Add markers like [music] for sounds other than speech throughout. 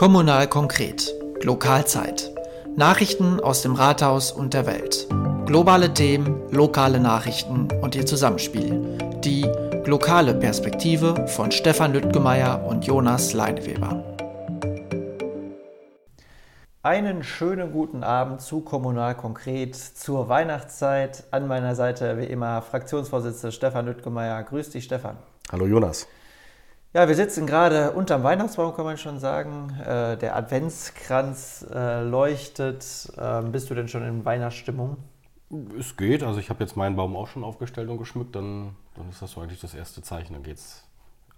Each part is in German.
Kommunal konkret. Lokalzeit. Nachrichten aus dem Rathaus und der Welt. Globale Themen, lokale Nachrichten und ihr Zusammenspiel. Die lokale Perspektive von Stefan Lüttgemeier und Jonas Leineweber. Einen schönen guten Abend zu Kommunal konkret zur Weihnachtszeit. An meiner Seite wie immer Fraktionsvorsitzender Stefan Lüttgemeier. Grüß dich, Stefan. Hallo Jonas. Ja, wir sitzen gerade unterm Weihnachtsbaum, kann man schon sagen. Äh, der Adventskranz äh, leuchtet. Ähm, bist du denn schon in Weihnachtsstimmung? Es geht. Also ich habe jetzt meinen Baum auch schon aufgestellt und geschmückt. Dann, dann ist das so eigentlich das erste Zeichen. Dann geht es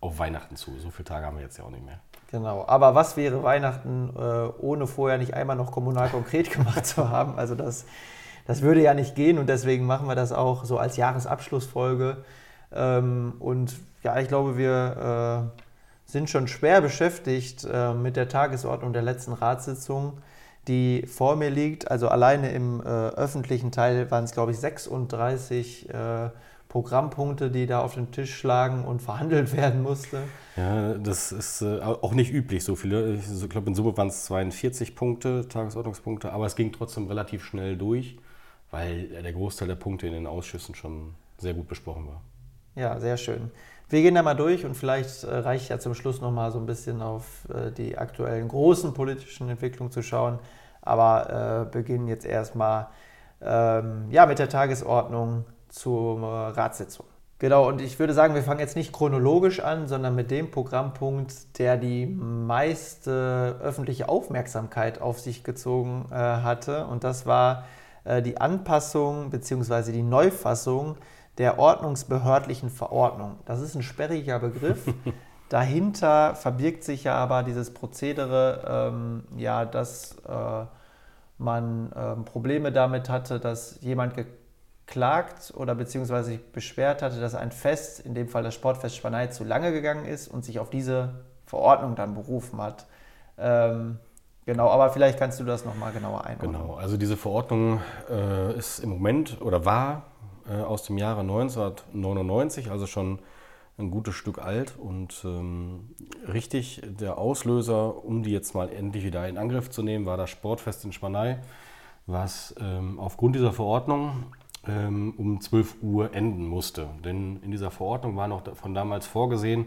auf Weihnachten zu. So viele Tage haben wir jetzt ja auch nicht mehr. Genau. Aber was wäre Weihnachten, äh, ohne vorher nicht einmal noch kommunal konkret [laughs] gemacht zu haben? Also das, das würde ja nicht gehen und deswegen machen wir das auch so als Jahresabschlussfolge. Ähm, und ja, ich glaube, wir äh, sind schon schwer beschäftigt äh, mit der Tagesordnung der letzten Ratssitzung, die vor mir liegt. Also alleine im äh, öffentlichen Teil waren es, glaube ich, 36 äh, Programmpunkte, die da auf den Tisch lagen und verhandelt [laughs] werden musste. Ja, das ist äh, auch nicht üblich, so viele. Ich glaube, in Summe waren es 42 Punkte, Tagesordnungspunkte, aber es ging trotzdem relativ schnell durch, weil der Großteil der Punkte in den Ausschüssen schon sehr gut besprochen war. Ja, sehr schön. Wir gehen da mal durch und vielleicht äh, reicht ja zum Schluss noch mal so ein bisschen auf äh, die aktuellen großen politischen Entwicklungen zu schauen. Aber äh, beginnen jetzt erstmal ähm, ja, mit der Tagesordnung zur Ratssitzung. Genau, und ich würde sagen, wir fangen jetzt nicht chronologisch an, sondern mit dem Programmpunkt, der die meiste öffentliche Aufmerksamkeit auf sich gezogen äh, hatte. Und das war die Anpassung bzw. die Neufassung der ordnungsbehördlichen Verordnung. Das ist ein sperriger Begriff. [laughs] Dahinter verbirgt sich ja aber dieses Prozedere, ähm, ja, dass äh, man ähm, Probleme damit hatte, dass jemand geklagt oder beziehungsweise sich beschwert hatte, dass ein Fest, in dem Fall das Sportfest Spanei, zu lange gegangen ist und sich auf diese Verordnung dann berufen hat. Ähm, Genau, aber vielleicht kannst du das nochmal genauer einordnen. Genau, also diese Verordnung äh, ist im Moment oder war äh, aus dem Jahre 1999, also schon ein gutes Stück alt und ähm, richtig der Auslöser, um die jetzt mal endlich wieder in Angriff zu nehmen, war das Sportfest in Spanei, was ähm, aufgrund dieser Verordnung ähm, um 12 Uhr enden musste. Denn in dieser Verordnung war noch von damals vorgesehen,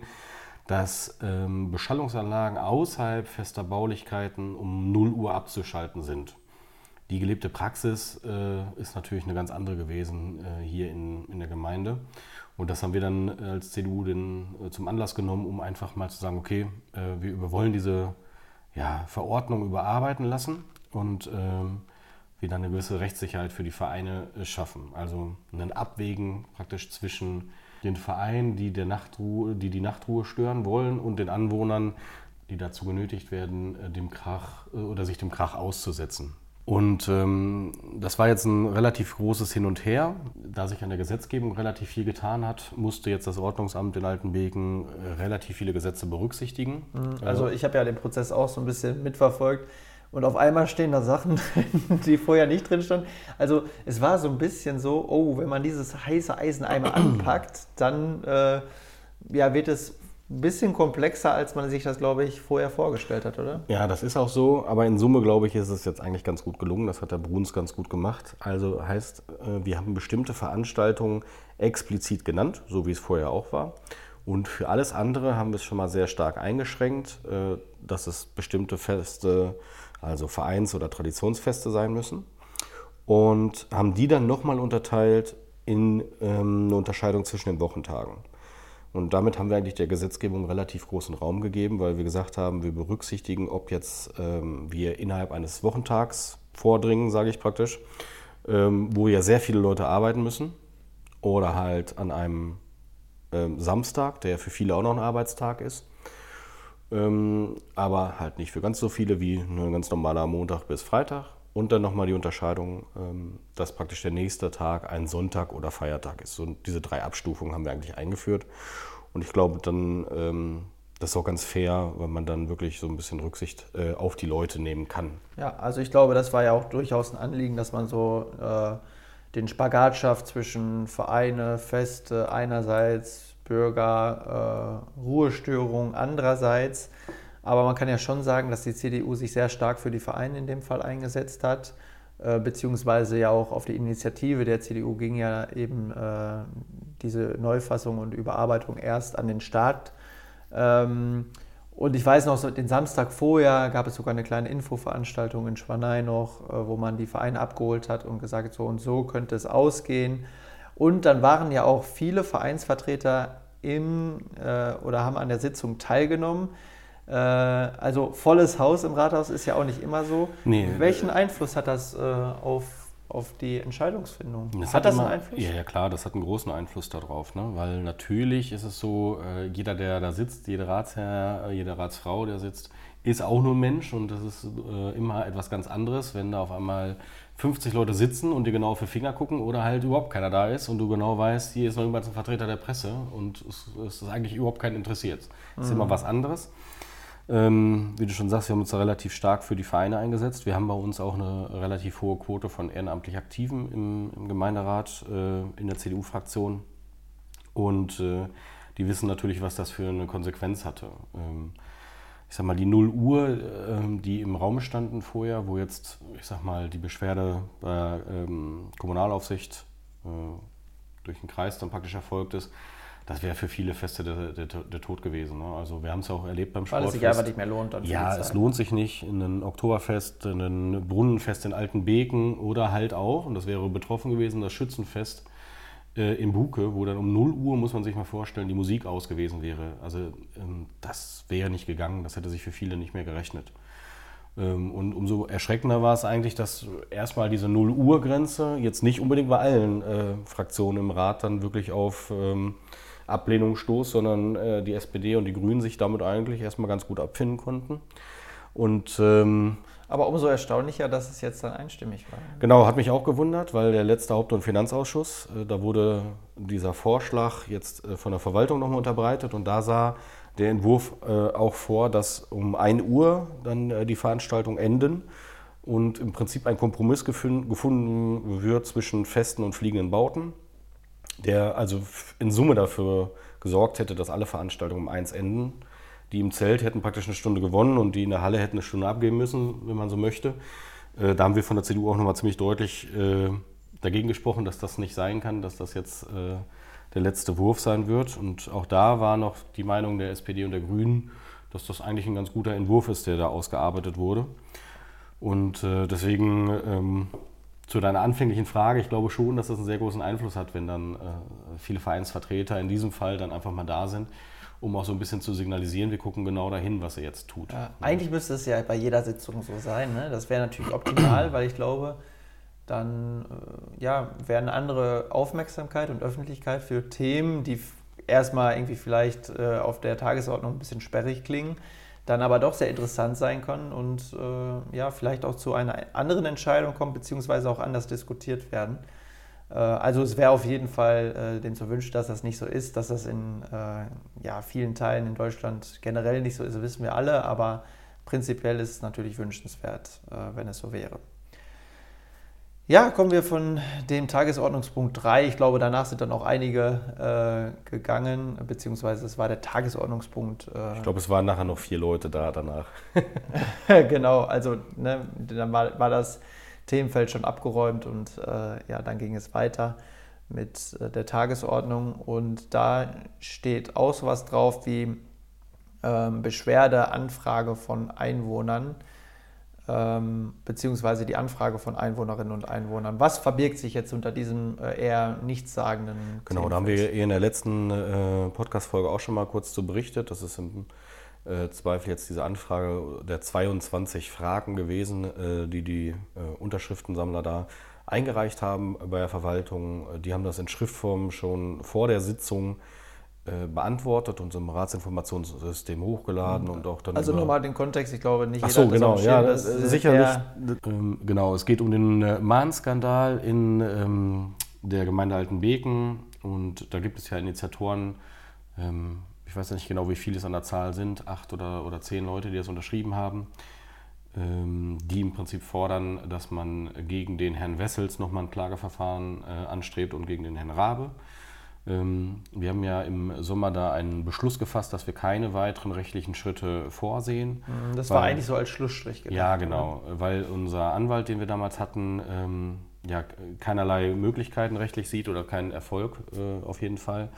dass ähm, Beschallungsanlagen außerhalb fester Baulichkeiten um 0 Uhr abzuschalten sind. Die gelebte Praxis äh, ist natürlich eine ganz andere gewesen äh, hier in, in der Gemeinde. Und das haben wir dann als CDU den, äh, zum Anlass genommen, um einfach mal zu sagen, okay, äh, wir wollen diese ja, Verordnung überarbeiten lassen und ähm, wir dann eine gewisse Rechtssicherheit für die Vereine äh, schaffen. Also ein Abwägen praktisch zwischen den Vereinen, die, der Nachtruhe, die die Nachtruhe stören wollen und den Anwohnern, die dazu genötigt werden, äh, dem Krach oder sich dem Krach auszusetzen. Und ähm, das war jetzt ein relativ großes Hin und Her. Da sich an der Gesetzgebung relativ viel getan hat, musste jetzt das Ordnungsamt in Altenbeken äh, relativ viele Gesetze berücksichtigen. Mhm. Also ich habe ja den Prozess auch so ein bisschen mitverfolgt. Und auf einmal stehen da Sachen drin, [laughs] die vorher nicht drin standen. Also es war so ein bisschen so, oh, wenn man dieses heiße Eisen einmal anpackt, dann äh, ja, wird es bisschen komplexer, als man sich das, glaube ich, vorher vorgestellt hat, oder? Ja, das ist auch so, aber in Summe, glaube ich, ist es jetzt eigentlich ganz gut gelungen. Das hat der Bruns ganz gut gemacht. Also heißt, äh, wir haben bestimmte Veranstaltungen explizit genannt, so wie es vorher auch war. Und für alles andere haben wir es schon mal sehr stark eingeschränkt, äh, dass es bestimmte Feste, also Vereins- oder Traditionsfeste sein müssen. Und haben die dann nochmal unterteilt in ähm, eine Unterscheidung zwischen den Wochentagen. Und damit haben wir eigentlich der Gesetzgebung relativ großen Raum gegeben, weil wir gesagt haben, wir berücksichtigen, ob jetzt ähm, wir innerhalb eines Wochentags vordringen, sage ich praktisch, ähm, wo ja sehr viele Leute arbeiten müssen, oder halt an einem ähm, Samstag, der für viele auch noch ein Arbeitstag ist. Ähm, aber halt nicht für ganz so viele wie ein ganz normaler Montag bis Freitag. Und dann nochmal die Unterscheidung, ähm, dass praktisch der nächste Tag ein Sonntag oder Feiertag ist. Und diese drei Abstufungen haben wir eigentlich eingeführt. Und ich glaube, dann ähm, das ist auch ganz fair, weil man dann wirklich so ein bisschen Rücksicht äh, auf die Leute nehmen kann. Ja, also ich glaube, das war ja auch durchaus ein Anliegen, dass man so äh, den Spagat schafft zwischen Vereine, Feste einerseits, Bürger, äh, Ruhestörungen andererseits. Aber man kann ja schon sagen, dass die CDU sich sehr stark für die Vereine in dem Fall eingesetzt hat, äh, beziehungsweise ja auch auf die Initiative der CDU ging ja eben äh, diese Neufassung und Überarbeitung erst an den Start. Ähm, und ich weiß noch, den Samstag vorher gab es sogar eine kleine Infoveranstaltung in Schwanei noch, äh, wo man die Vereine abgeholt hat und gesagt hat, so und so könnte es ausgehen. Und dann waren ja auch viele Vereinsvertreter im äh, oder haben an der Sitzung teilgenommen. Äh, also volles Haus im Rathaus ist ja auch nicht immer so. Nee, Welchen Einfluss hat das äh, auf, auf die Entscheidungsfindung? Das hat, hat, das immer, einen Einfluss? Ja, ja, klar, das hat einen großen Einfluss darauf. Ne? Weil natürlich ist es so, äh, jeder, der da sitzt, jeder Ratsherr, äh, jede Ratsfrau, der sitzt, ist auch nur Mensch und das ist äh, immer etwas ganz anderes, wenn da auf einmal 50 Leute sitzen und dir genau auf die Finger gucken oder halt überhaupt keiner da ist und du genau weißt, hier ist noch irgendwann ein Vertreter der Presse und es, es ist eigentlich überhaupt keinen interessiert. Das ist mhm. immer was anderes. Ähm, wie du schon sagst, wir haben uns da relativ stark für die Vereine eingesetzt. Wir haben bei uns auch eine relativ hohe Quote von ehrenamtlich Aktiven im, im Gemeinderat, äh, in der CDU-Fraktion. Und äh, die wissen natürlich, was das für eine Konsequenz hatte. Ähm, ich sag mal, die 0 Uhr, äh, die im Raum standen vorher, wo jetzt, ich sag mal, die Beschwerde bei ähm, Kommunalaufsicht äh, durch den Kreis dann praktisch erfolgt ist, das wäre für viele Feste der, der, der Tod gewesen. Ne? Also wir haben es ja auch erlebt beim Sportfest. Weil es sich einfach nicht mehr lohnt. Ja, es lohnt sich nicht. In ein Oktoberfest, in ein Brunnenfest in Altenbeken oder halt auch, und das wäre betroffen gewesen, das Schützenfest äh, in Buke, wo dann um 0 Uhr, muss man sich mal vorstellen, die Musik aus gewesen wäre. Also ähm, das wäre nicht gegangen, das hätte sich für viele nicht mehr gerechnet. Ähm, und umso erschreckender war es eigentlich, dass erstmal diese 0 Uhr Grenze jetzt nicht unbedingt bei allen äh, Fraktionen im Rat dann wirklich auf... Ähm, Ablehnung stoß, sondern äh, die SPD und die Grünen sich damit eigentlich erstmal ganz gut abfinden konnten. Und, ähm, Aber umso erstaunlicher, dass es jetzt dann einstimmig war. Genau, hat mich auch gewundert, weil der letzte Haupt- und Finanzausschuss, äh, da wurde dieser Vorschlag jetzt äh, von der Verwaltung nochmal unterbreitet und da sah der Entwurf äh, auch vor, dass um 1 Uhr dann äh, die Veranstaltung enden und im Prinzip ein Kompromiss gefunden wird zwischen festen und fliegenden Bauten der also in Summe dafür gesorgt hätte, dass alle Veranstaltungen um eins enden. Die im Zelt hätten praktisch eine Stunde gewonnen und die in der Halle hätten eine Stunde abgeben müssen, wenn man so möchte. Äh, da haben wir von der CDU auch nochmal ziemlich deutlich äh, dagegen gesprochen, dass das nicht sein kann, dass das jetzt äh, der letzte Wurf sein wird. Und auch da war noch die Meinung der SPD und der Grünen, dass das eigentlich ein ganz guter Entwurf ist, der da ausgearbeitet wurde. Und deswegen ähm, zu deiner anfänglichen Frage, ich glaube schon, dass das einen sehr großen Einfluss hat, wenn dann äh, viele Vereinsvertreter in diesem Fall dann einfach mal da sind, um auch so ein bisschen zu signalisieren, wir gucken genau dahin, was er jetzt tut. Ja, eigentlich müsste es ja bei jeder Sitzung so sein. Ne? Das wäre natürlich optimal, weil ich glaube, dann äh, ja, wäre eine andere Aufmerksamkeit und Öffentlichkeit für Themen, die erstmal irgendwie vielleicht äh, auf der Tagesordnung ein bisschen sperrig klingen, dann aber doch sehr interessant sein können und äh, ja, vielleicht auch zu einer anderen Entscheidung kommt, beziehungsweise auch anders diskutiert werden. Äh, also es wäre auf jeden Fall äh, dem zu wünschen, dass das nicht so ist, dass das in äh, ja, vielen Teilen in Deutschland generell nicht so ist, wissen wir alle, aber prinzipiell ist es natürlich wünschenswert, äh, wenn es so wäre. Ja, kommen wir von dem Tagesordnungspunkt 3. Ich glaube, danach sind dann auch einige äh, gegangen, beziehungsweise es war der Tagesordnungspunkt. Äh, ich glaube, es waren nachher noch vier Leute da danach. [laughs] genau, also ne, dann war, war, das Themenfeld schon abgeräumt und äh, ja, dann ging es weiter mit äh, der Tagesordnung und da steht auch sowas drauf wie ähm, Beschwerde, Anfrage von Einwohnern beziehungsweise die Anfrage von Einwohnerinnen und Einwohnern. Was verbirgt sich jetzt unter diesem äh, eher nichtssagenden Genau, da haben wir in der letzten äh, Podcast-Folge auch schon mal kurz zu berichtet. Das ist im äh, Zweifel jetzt diese Anfrage der 22 Fragen gewesen, äh, die die äh, Unterschriftensammler da eingereicht haben bei der Verwaltung. Die haben das in Schriftform schon vor der Sitzung äh, beantwortet und im Ratsinformationssystem hochgeladen und auch dann. Also nur mal den Kontext, ich glaube nicht. Ach so, genau, ja, das, das sicherlich. Ähm, genau, es geht um den äh, Mahnskandal in ähm, der Gemeinde Altenbeken und da gibt es ja Initiatoren. Ähm, ich weiß nicht genau, wie viele es an der Zahl sind, acht oder, oder zehn Leute, die das unterschrieben haben, ähm, die im Prinzip fordern, dass man gegen den Herrn Wessels nochmal ein Klageverfahren äh, anstrebt und gegen den Herrn Rabe. Ähm, wir haben ja im Sommer da einen Beschluss gefasst, dass wir keine weiteren rechtlichen Schritte vorsehen. Mhm, das war eigentlich so als Schlussstrich gedacht. Ja, genau, oder? weil unser Anwalt, den wir damals hatten, ähm, ja, keinerlei Möglichkeiten rechtlich sieht oder keinen Erfolg äh, auf jeden Fall.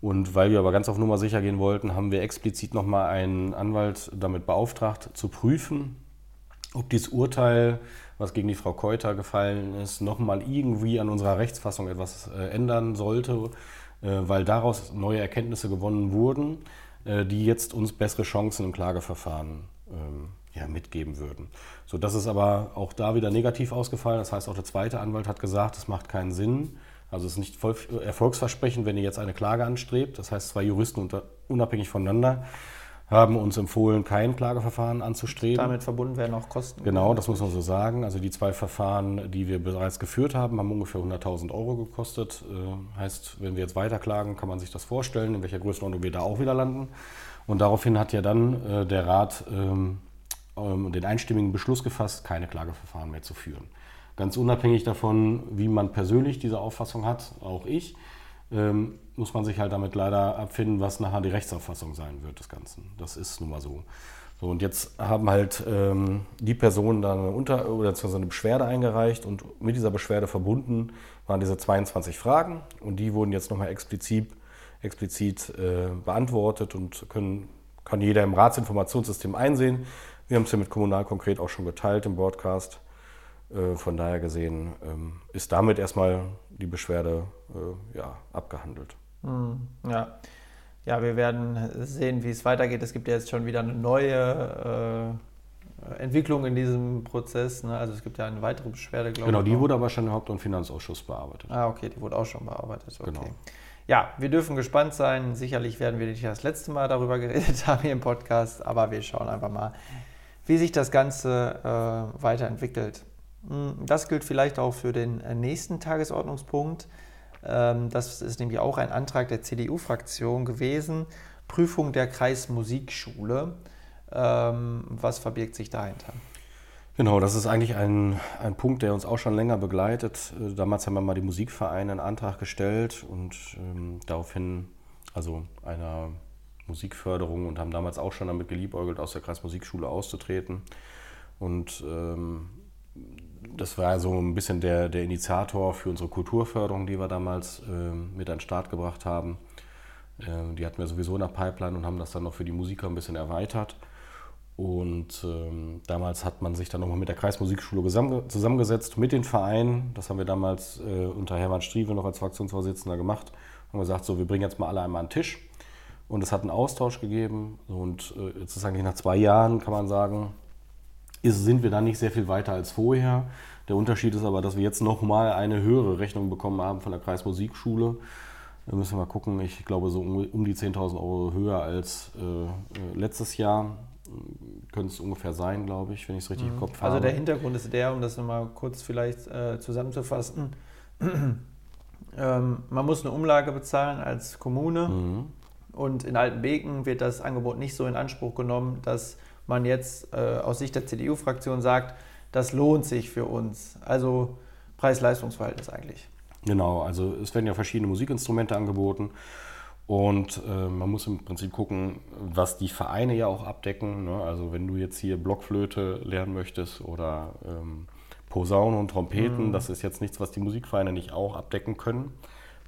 Und weil wir aber ganz auf Nummer sicher gehen wollten, haben wir explizit nochmal einen Anwalt damit beauftragt, zu prüfen, ob dieses Urteil, was gegen die Frau Keuter gefallen ist, nochmal irgendwie an unserer Rechtsfassung etwas äh, ändern sollte, äh, weil daraus neue Erkenntnisse gewonnen wurden, äh, die jetzt uns bessere Chancen im Klageverfahren ähm, ja, mitgeben würden. So, das ist aber auch da wieder negativ ausgefallen. Das heißt, auch der zweite Anwalt hat gesagt, es macht keinen Sinn. Also es ist nicht erfolgsversprechend, wenn ihr jetzt eine Klage anstrebt. Das heißt, zwei Juristen unabhängig voneinander haben uns empfohlen, kein Klageverfahren anzustreben. Damit verbunden werden auch Kosten. Genau, das muss man so sagen. Also die zwei Verfahren, die wir bereits geführt haben, haben ungefähr 100.000 Euro gekostet. Äh, heißt, wenn wir jetzt weiterklagen, kann man sich das vorstellen, in welcher Größenordnung wir da auch wieder landen. Und daraufhin hat ja dann äh, der Rat ähm, ähm, den einstimmigen Beschluss gefasst, keine Klageverfahren mehr zu führen. Ganz unabhängig davon, wie man persönlich diese Auffassung hat, auch ich, ähm, muss man sich halt damit leider abfinden, was nachher die Rechtsauffassung sein wird des Ganzen. Das ist nun mal so. So, und jetzt haben halt ähm, die Personen dann eine, Unter oder eine Beschwerde eingereicht und mit dieser Beschwerde verbunden waren diese 22 Fragen und die wurden jetzt nochmal explizit, explizit äh, beantwortet und können, kann jeder im Ratsinformationssystem einsehen, wir haben es ja mit Kommunal konkret auch schon geteilt im Broadcast. Äh, von daher gesehen ähm, ist damit erstmal die Beschwerde äh, ja, abgehandelt. Hm, ja. ja, wir werden sehen, wie es weitergeht. Es gibt ja jetzt schon wieder eine neue äh, Entwicklung in diesem Prozess. Ne? Also es gibt ja eine weitere Beschwerde, glaube genau, ich. Genau, die wurde aber schon im Haupt- und Finanzausschuss bearbeitet. Ah, okay, die wurde auch schon bearbeitet. Okay. Genau. Ja, wir dürfen gespannt sein. Sicherlich werden wir nicht das letzte Mal darüber [laughs] geredet haben hier im Podcast, aber wir schauen einfach mal, wie sich das Ganze äh, weiterentwickelt. Hm, das gilt vielleicht auch für den äh, nächsten Tagesordnungspunkt. Ähm, das ist nämlich auch ein Antrag der CDU-Fraktion gewesen. Prüfung der Kreismusikschule. Ähm, was verbirgt sich dahinter? Genau, das ist eigentlich ein, ein Punkt, der uns auch schon länger begleitet. Äh, damals haben wir mal die Musikvereine einen Antrag gestellt und ähm, daraufhin, also einer Musikförderung und haben damals auch schon damit geliebäugelt, aus der Kreismusikschule auszutreten. Und ähm, das war so ein bisschen der, der Initiator für unsere Kulturförderung, die wir damals ähm, mit an den Start gebracht haben. Ähm, die hatten wir sowieso in der Pipeline und haben das dann noch für die Musiker ein bisschen erweitert. Und ähm, damals hat man sich dann nochmal mit der Kreismusikschule zusammengesetzt, mit den Vereinen. Das haben wir damals äh, unter Hermann Strieve noch als Fraktionsvorsitzender gemacht. Haben gesagt, so, wir bringen jetzt mal alle einmal an den Tisch und es hat einen Austausch gegeben. Und äh, jetzt ist eigentlich nach zwei Jahren, kann man sagen, ist, sind wir da nicht sehr viel weiter als vorher. Der Unterschied ist aber, dass wir jetzt nochmal eine höhere Rechnung bekommen haben von der Kreismusikschule. Da müssen wir mal gucken. Ich glaube, so um, um die 10.000 Euro höher als äh, äh letztes Jahr könnte es ungefähr sein, glaube ich, wenn ich es richtig mhm. im Kopf also habe. Also der Hintergrund ist der, um das nochmal kurz vielleicht äh, zusammenzufassen. [clears throat] ähm, man muss eine Umlage bezahlen als Kommune. Mhm. Und in Altenbeken wird das Angebot nicht so in Anspruch genommen, dass man jetzt äh, aus Sicht der CDU-Fraktion sagt, das lohnt sich für uns. Also Preis-Leistungs-Verhältnis eigentlich. Genau, also es werden ja verschiedene Musikinstrumente angeboten. Und äh, man muss im Prinzip gucken, was die Vereine ja auch abdecken. Ne? Also wenn du jetzt hier Blockflöte lernen möchtest oder ähm, Posaunen und Trompeten, mhm. das ist jetzt nichts, was die Musikvereine nicht auch abdecken können.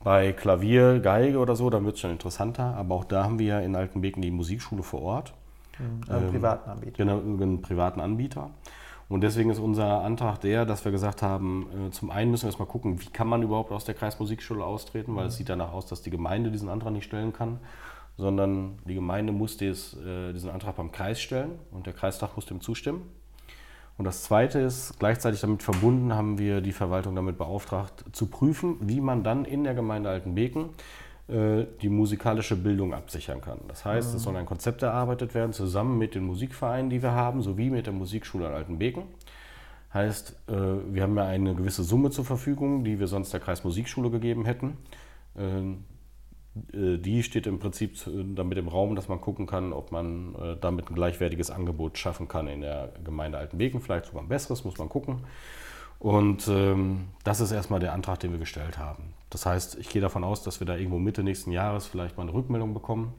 Bei Klavier, Geige oder so, dann wird es schon interessanter. Aber auch da haben wir ja in Altenbeken die Musikschule vor Ort. Mhm, einen ähm, privaten Anbieter. Genau, einen privaten Anbieter. Und deswegen ist unser Antrag der, dass wir gesagt haben, äh, zum einen müssen wir erstmal gucken, wie kann man überhaupt aus der Kreismusikschule austreten, weil mhm. es sieht danach aus, dass die Gemeinde diesen Antrag nicht stellen kann, sondern die Gemeinde muss des, äh, diesen Antrag beim Kreis stellen und der Kreistag muss dem zustimmen. Und das Zweite ist, gleichzeitig damit verbunden haben wir die Verwaltung damit beauftragt, zu prüfen, wie man dann in der Gemeinde Altenbeken äh, die musikalische Bildung absichern kann. Das heißt, mhm. es soll ein Konzept erarbeitet werden, zusammen mit den Musikvereinen, die wir haben, sowie mit der Musikschule in Altenbeken. Heißt, äh, wir haben ja eine gewisse Summe zur Verfügung, die wir sonst der Kreismusikschule gegeben hätten. Ähm, äh, die steht im Prinzip damit im Raum, dass man gucken kann, ob man äh, damit ein gleichwertiges Angebot schaffen kann in der Gemeinde Altenbeken. Vielleicht sogar ein besseres, muss man gucken. Und ähm, das ist erstmal der Antrag, den wir gestellt haben. Das heißt, ich gehe davon aus, dass wir da irgendwo Mitte nächsten Jahres vielleicht mal eine Rückmeldung bekommen,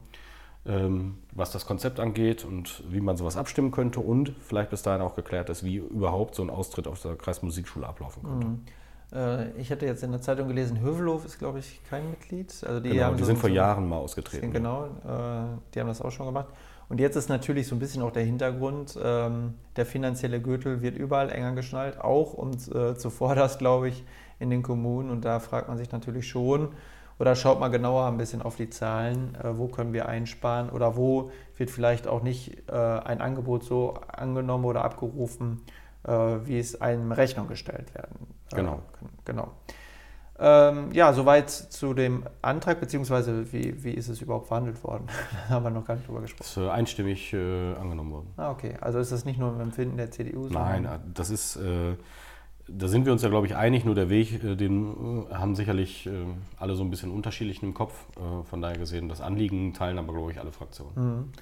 ähm, was das Konzept angeht und wie man sowas abstimmen könnte und vielleicht bis dahin auch geklärt ist, wie überhaupt so ein Austritt aus der Kreismusikschule ablaufen könnte. Mhm. Äh, ich hatte jetzt in der Zeitung gelesen, Hövelhof ist, glaube ich, kein Mitglied. Also die, genau, die so sind vor Jahren mal ausgetreten. Genau, äh, die haben das auch schon gemacht. Und jetzt ist natürlich so ein bisschen auch der Hintergrund, ähm, der finanzielle Gürtel wird überall enger geschnallt, auch und äh, zuvorderst, glaube ich, in den Kommunen. Und da fragt man sich natürlich schon, oder schaut mal genauer ein bisschen auf die Zahlen, wo können wir einsparen oder wo wird vielleicht auch nicht ein Angebot so angenommen oder abgerufen, wie es einem Rechnung gestellt werden. Äh, genau. genau. Ähm, ja, soweit zu dem Antrag, beziehungsweise wie, wie ist es überhaupt verhandelt worden? [laughs] da haben wir noch gar nicht drüber gesprochen. Das ist äh, einstimmig äh, angenommen worden. Ah, okay. Also ist das nicht nur im Empfinden der CDU? Nein, äh, das ist, äh, da sind wir uns ja, glaube ich, einig. Nur der Weg, äh, den äh, haben sicherlich alle so ein bisschen unterschiedlich im Kopf. von daher gesehen, das Anliegen teilen aber, glaube ich, alle Fraktionen. Mhm.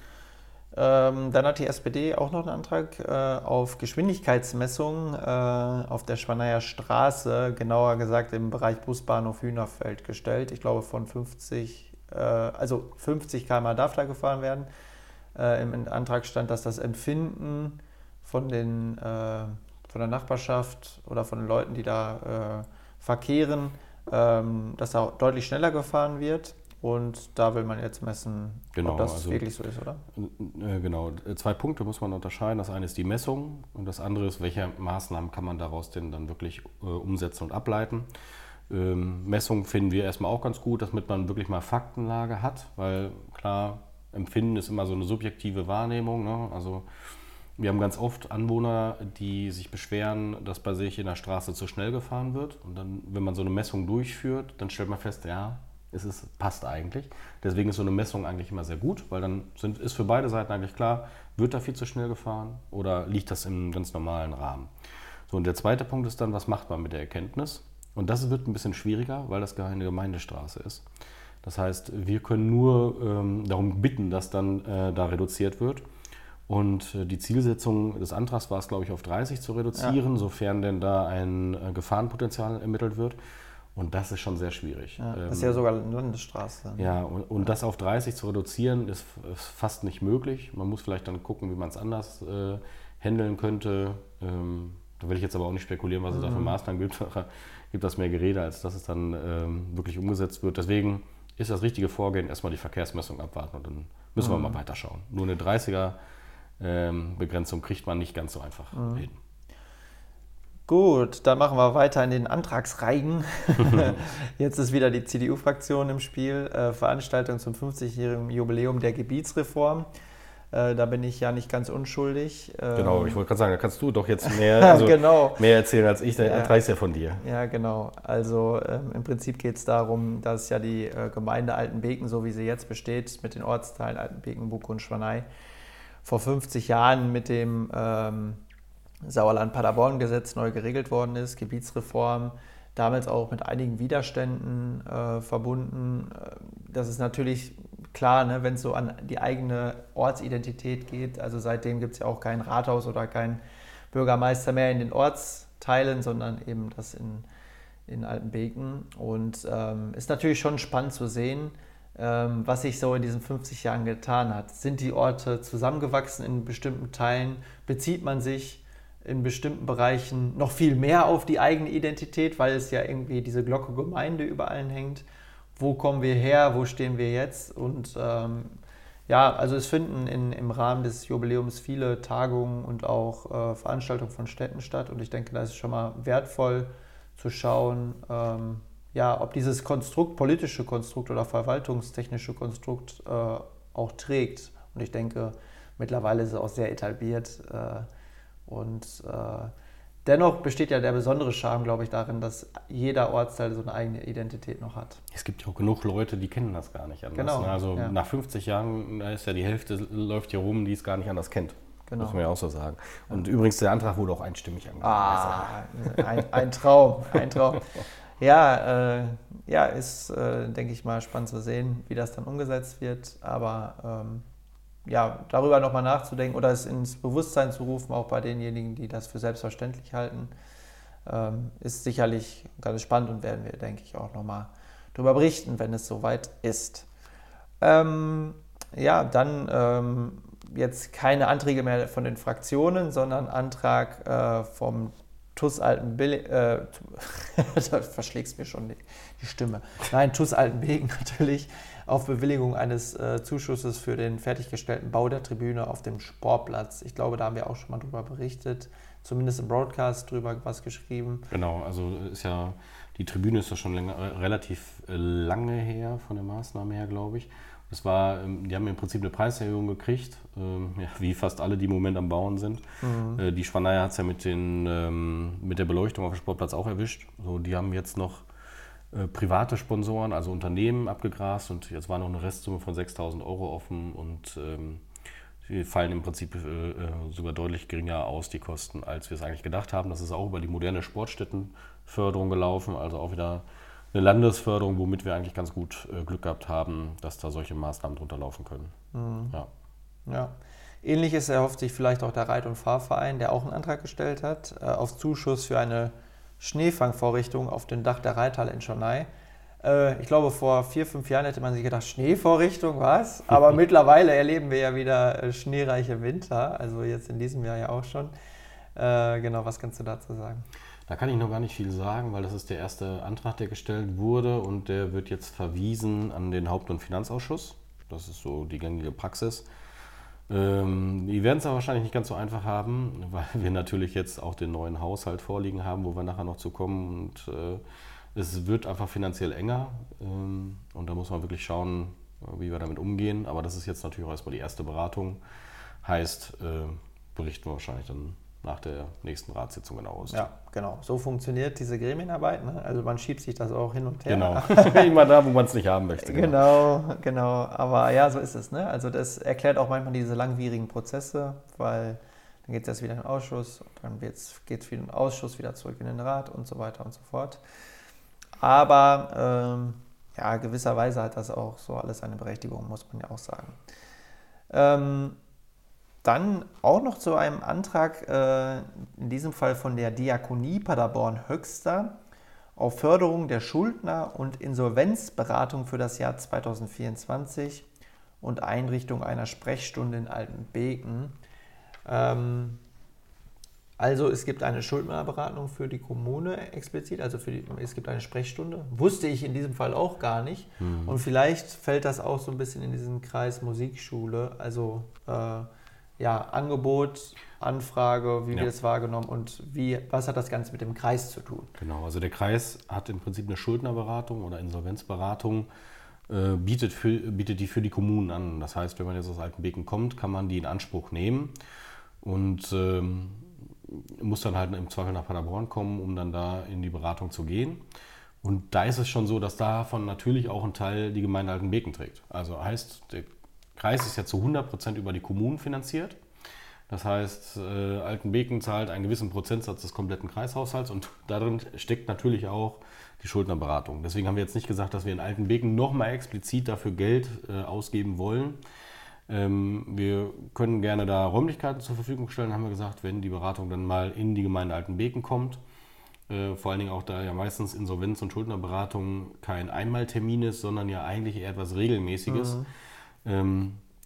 Ähm, dann hat die SPD auch noch einen Antrag äh, auf Geschwindigkeitsmessung äh, auf der Schwaneyer Straße, genauer gesagt im Bereich Busbahnhof Hühnerfeld gestellt. Ich glaube von 50, äh, also 50 km darf da gefahren werden. Äh, Im Antrag stand, dass das Empfinden von, den, äh, von der Nachbarschaft oder von den Leuten, die da äh, verkehren, ähm, dass da deutlich schneller gefahren wird. Und da will man jetzt messen, genau, ob das also, wirklich so ist, oder? Äh, genau. Zwei Punkte muss man unterscheiden. Das eine ist die Messung und das andere ist, welche Maßnahmen kann man daraus denn dann wirklich äh, umsetzen und ableiten. Ähm, Messung finden wir erstmal auch ganz gut, damit man wirklich mal Faktenlage hat, weil klar, Empfinden ist immer so eine subjektive Wahrnehmung. Ne? Also wir haben ganz oft Anwohner, die sich beschweren, dass bei sich in der Straße zu schnell gefahren wird. Und dann, wenn man so eine Messung durchführt, dann stellt man fest, ja, es ist, passt eigentlich. Deswegen ist so eine Messung eigentlich immer sehr gut, weil dann sind, ist für beide Seiten eigentlich klar, wird da viel zu schnell gefahren oder liegt das im ganz normalen Rahmen. So, und der zweite Punkt ist dann, was macht man mit der Erkenntnis? Und das wird ein bisschen schwieriger, weil das eine Gemeindestraße ist. Das heißt, wir können nur ähm, darum bitten, dass dann äh, da reduziert wird. Und äh, die Zielsetzung des Antrags war es, glaube ich, auf 30 zu reduzieren, ja. sofern denn da ein äh, Gefahrenpotenzial ermittelt wird. Und das ist schon sehr schwierig. Ja, das ist ja ähm, sogar eine Landesstraße. Ja, und, und, das auf 30 zu reduzieren, ist, ist, fast nicht möglich. Man muss vielleicht dann gucken, wie man es anders äh, handeln könnte. Ähm, da will ich jetzt aber auch nicht spekulieren, was es mhm. da für mhm. Maßnahmen gibt. [laughs] gibt das mehr Gerede, als dass es dann ähm, wirklich umgesetzt wird. Deswegen ist das richtige Vorgehen, erstmal die Verkehrsmessung abwarten und dann müssen mhm. wir mal weiterschauen. Nur eine 30er-Begrenzung ähm, kriegt man nicht ganz so einfach mhm. hin. Gut, dann machen wir weiter in den Antragsreigen. [laughs] Jetzt ist wieder die CDU-Fraktion im Spiel. Äh, Veranstaltung zum 50-jährigen Jubiläum der Gebietsreform. Äh, da bin ich ja nicht ganz unschuldig. Ähm, genau, ich wollte gerade sagen, da kannst du doch jetzt [laughs] mehr, also genau. mehr erzählen als ich, der ja. Ja von dir. Ja, genau. Also ähm, im Prinzip geht es darum, dass ja die äh, Gemeinde Altenbeken, so wie sie jetzt besteht, mit den Ortsteilen Altenbeken, Buck und Schwanei, vor 50 Jahren mit dem ähm, Sauerland-Paderborn-Gesetz neu geregelt worden ist, Gebietsreform, damals auch mit einigen Widerständen äh, verbunden. Äh, das ist natürlich klar, ne, wenn es so an die eigene Ortsidentität geht. Also seitdem gibt es ja auch kein Rathaus oder kein Bürgermeister mehr in den Ortsteilen, sondern eben das in, in Altenbeken. Und ähm, ist natürlich schon spannend zu sehen, ähm, was sich so in diesen 50 Jahren getan hat. Sind die Orte zusammengewachsen in bestimmten Teilen? Bezieht man sich in bestimmten Bereichen noch viel mehr auf die eigene Identität, weil es ja irgendwie diese Glocke Gemeinde über allen hängt. Wo kommen wir her? Wo stehen wir jetzt? Und ähm, ja, also es finden in, im Rahmen des Jubiläums viele Tagungen und auch äh, Veranstaltungen von Städten statt. Und ich denke, da ist es schon mal wertvoll zu schauen, ähm, ja, ob dieses Konstrukt, politische Konstrukt oder verwaltungstechnische Konstrukt äh, auch trägt. Und ich denke, mittlerweile ist es auch sehr etabliert. Äh, und äh, dennoch besteht ja der besondere Charme, glaube ich, darin, dass jeder Ortsteil so eine eigene Identität noch hat. Es gibt ja auch genug Leute, die kennen das gar nicht anders. Genau, ne? Also ja. nach 50 Jahren ist ja die Hälfte läuft hier rum, die es gar nicht anders kennt. Genau. Muss man ja auch so sagen. Und ja. übrigens, der Antrag wurde auch einstimmig angenommen. Ah, ein, ein Traum, ein Traum. Ja, äh, ja ist, äh, denke ich mal, spannend zu sehen, wie das dann umgesetzt wird. Aber ähm, ja, darüber nochmal nachzudenken oder es ins Bewusstsein zu rufen, auch bei denjenigen, die das für selbstverständlich halten. ähm, ist sicherlich ganz spannend und werden wir, denke ich, auch nochmal darüber berichten, wenn es soweit ist. Ähm, ja, dann ähm, jetzt keine Anträge mehr von den Fraktionen, sondern Antrag äh, vom TUS Altenbegen, äh, [laughs] da verschlägst mir schon die, die, Stimme. Nein, TUS Altenbegen [laughs] natürlich auf Bewilligung eines äh, Zuschusses für den fertiggestellten Bau der Tribüne auf dem Sportplatz. Ich glaube, da haben wir auch schon mal drüber berichtet, zumindest im Broadcast drüber was geschrieben. Genau, also ist ja, die Tribüne ist ja schon länger, relativ äh, lange her von der Maßnahme her, glaube ich. Es war, ähm, die haben im Prinzip eine Preiserhöhung gekriegt, ähm, [laughs] ja, wie fast alle, die im Moment am Bauen sind. Mhm. Äh, die Schwaneier hat es ja mit, den, ähm, mit der Beleuchtung auf dem Sportplatz auch erwischt. So, die haben jetzt noch äh, private Sponsoren, also Unternehmen abgegrast und jetzt war noch eine Restsumme von 6000 Euro offen und ähm, die fallen im Prinzip äh, äh, sogar deutlich geringer aus, die Kosten, als wir es eigentlich gedacht haben. Das ist auch über die moderne Sportstättenförderung gelaufen, also auch wieder eine Landesförderung, womit wir eigentlich ganz gut äh, Glück gehabt haben, dass da solche Maßnahmen drunter laufen können. Mhm. Ja. ja. Ähnliches erhofft sich vielleicht auch der Reit- und Fahrverein, der auch einen Antrag gestellt hat, äh, auf Zuschuss für eine Schneefangvorrichtung auf dem Dach der Reithalle in Schonei. Äh, ich glaube, vor vier, fünf Jahren hätte man sich gedacht, Schneevorrichtung, was? Aber [laughs] mittlerweile erleben wir ja wieder äh, schneereiche Winter, also jetzt in diesem Jahr ja auch schon. Äh, genau, was kannst du dazu sagen? Da kann ich noch gar nicht viel sagen, weil das ist der erste Antrag, der gestellt wurde und der wird jetzt verwiesen an den Haupt- und Finanzausschuss. Das ist so die gängige Praxis. Ähm, die werden es aber wahrscheinlich nicht ganz so einfach haben, [laughs] weil wir natürlich jetzt auch den neuen Haushalt vorliegen haben, wo wir nachher noch zu kommen. Und äh, es wird einfach finanziell enger. Ähm, und da muss man wirklich schauen, wie wir damit umgehen. Aber das ist jetzt natürlich auch erstmal die erste Beratung. Heißt, äh, berichten wir wahrscheinlich dann nach der nächsten Ratssitzung genau aus. Ja, genau. So funktioniert diese Gremienarbeit. Ne? Also man schiebt sich das auch hin und her. Genau. [laughs] Immer da, wo man es nicht haben möchte. Genau. genau, genau. Aber ja, so ist es. Ne? Also das erklärt auch manchmal diese langwierigen Prozesse, weil dann geht es erst wieder in den Ausschuss, dann geht es wieder in den Ausschuss, wieder zurück in den Rat und so weiter und so fort. Aber ähm, ja, gewisserweise hat das auch so alles eine Berechtigung, muss man ja auch sagen. Ähm, dann auch noch zu einem Antrag, äh, in diesem Fall von der Diakonie Paderborn-Höxter, auf Förderung der Schuldner- und Insolvenzberatung für das Jahr 2024 und Einrichtung einer Sprechstunde in Altenbeken. Ähm, also es gibt eine Schuldnerberatung für die Kommune explizit, also die, es gibt eine Sprechstunde. Wusste ich in diesem Fall auch gar nicht. Mhm. Und vielleicht fällt das auch so ein bisschen in diesen Kreis Musikschule, also äh, ja, Angebot, Anfrage, wie ja. wird es wahrgenommen und wie, was hat das Ganze mit dem Kreis zu tun? Genau, also der Kreis hat im Prinzip eine Schuldnerberatung oder Insolvenzberatung, äh, bietet, für, bietet die für die Kommunen an. Das heißt, wenn man jetzt aus Altenbeken kommt, kann man die in Anspruch nehmen und ähm, muss dann halt im Zweifel nach Paderborn kommen, um dann da in die Beratung zu gehen. Und da ist es schon so, dass davon natürlich auch ein Teil die Gemeinde Altenbeken trägt. Also heißt, der Kreis ist ja zu 100% über die Kommunen finanziert. Das heißt, äh, Altenbeken zahlt einen gewissen Prozentsatz des kompletten Kreishaushalts und [laughs] darin steckt natürlich auch die Schuldnerberatung. Deswegen haben wir jetzt nicht gesagt, dass wir in Altenbeken nochmal explizit dafür Geld äh, ausgeben wollen. Ähm, wir können gerne da Räumlichkeiten zur Verfügung stellen, haben wir gesagt, wenn die Beratung dann mal in die Gemeinde Altenbeken kommt. Äh, vor allen Dingen auch, da ja meistens Insolvenz- und Schuldnerberatung kein Einmaltermin ist, sondern ja eigentlich eher etwas Regelmäßiges. Mhm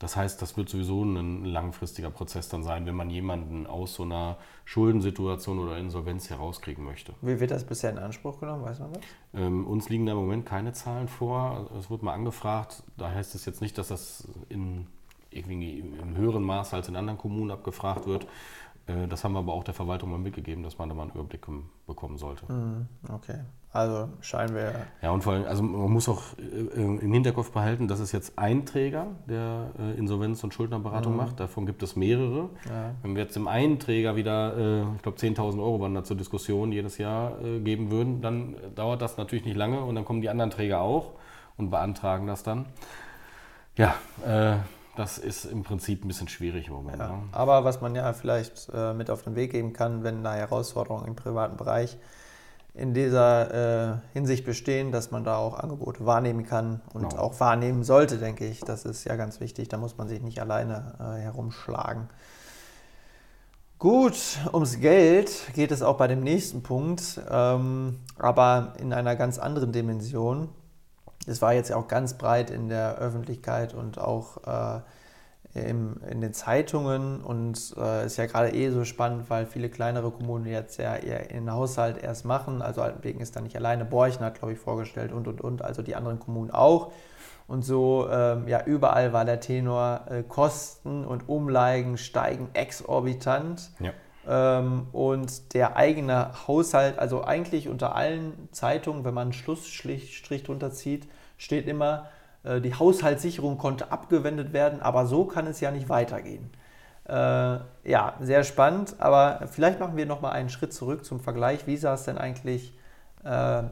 das heißt, das wird sowieso ein langfristiger Prozess dann sein, wenn man jemanden aus so einer Schuldensituation oder Insolvenz herauskriegen möchte. Wie wird das bisher in Anspruch genommen, weiß man das? Ähm, uns liegen da im Moment keine Zahlen vor. Es wurde mal angefragt. Da heißt es jetzt nicht, dass das in, irgendwie im höheren Maß als in anderen Kommunen abgefragt wird. Äh, das haben wir aber auch der Verwaltung mal mitgegeben, dass man da mal einen Überblick bekommen sollte. Mhm, okay. Also scheinen wir. Ja, und vor allem, also man muss auch äh, im Hinterkopf behalten, dass es jetzt ein Träger, der äh, Insolvenz- und Schuldnerberatung mhm. macht. Davon gibt es mehrere. Ja. Wenn wir jetzt dem einen Träger wieder, ich glaube, 10.000 Euro waren da zur Diskussion jedes Jahr geben würden, dann dauert das natürlich nicht lange und dann kommen die anderen Träger auch und beantragen das dann. Ja, äh, das ist im Prinzip ein bisschen schwierig im Moment. Ja, ne? Aber was man ja vielleicht äh, mit auf den Weg geben kann, wenn da Herausforderungen im privaten Bereich in dieser äh, Hinsicht bestehen, dass man da auch Angebote wahrnehmen kann und genau. auch wahrnehmen sollte, denke ich. Das ist ja ganz wichtig. Da muss man sich nicht alleine äh, herumschlagen. Gut, ums Geld geht es auch bei dem nächsten Punkt, ähm, aber in einer ganz anderen Dimension. Es war jetzt auch ganz breit in der Öffentlichkeit und auch äh, im, in den Zeitungen und äh, ist ja gerade eh so spannend, weil viele kleinere Kommunen jetzt ja ihren Haushalt erst machen. Also Altenwegen ist da nicht alleine. Borchen hat, glaube ich, vorgestellt und und und, also die anderen Kommunen auch. Und so, ähm, ja, überall war der Tenor, äh, Kosten und Umleigen steigen exorbitant. Ja. Ähm, und der eigene Haushalt, also eigentlich unter allen Zeitungen, wenn man einen Schlussstrich drunter zieht, steht immer, äh, die Haushaltssicherung konnte abgewendet werden, aber so kann es ja nicht weitergehen. Äh, ja, sehr spannend, aber vielleicht machen wir nochmal einen Schritt zurück zum Vergleich. Wie sah es denn eigentlich äh,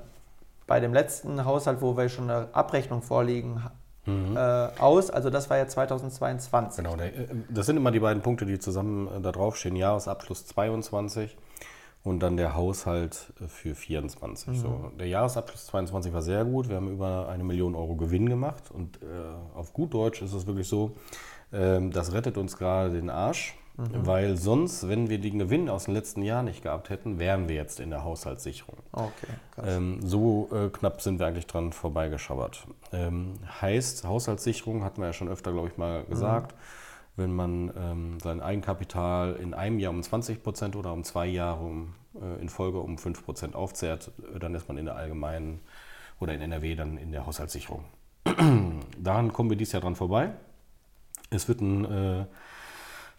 bei dem letzten Haushalt, wo wir schon eine Abrechnung vorliegen, mhm. äh, aus? Also das war ja 2022. Genau, äh, das sind immer die beiden Punkte, die zusammen äh, da draufstehen. Jahresabschluss 22 und dann der Haushalt für 24. Mhm. So, der Jahresabschluss 22 war sehr gut. Wir haben über eine Million Euro Gewinn gemacht und äh, auf gut Deutsch ist es wirklich so, äh, das rettet uns gerade den Arsch, mhm. weil sonst, wenn wir den Gewinn aus dem letzten Jahr nicht gehabt hätten, wären wir jetzt in der Haushaltssicherung. Okay, ähm, so äh, knapp sind wir eigentlich dran vorbeigeschabbert. Ähm, heißt, Haushaltssicherung hatten wir ja schon öfter, glaube ich, mal gesagt. Mhm wenn man ähm, sein Eigenkapital in einem Jahr um 20 Prozent oder um zwei Jahre um, äh, in Folge um 5 Prozent aufzehrt, äh, dann ist man in der allgemeinen oder in NRW dann in der Haushaltssicherung. [clears throat] Daran kommen wir dieses Jahr dran vorbei. Es wird ein äh,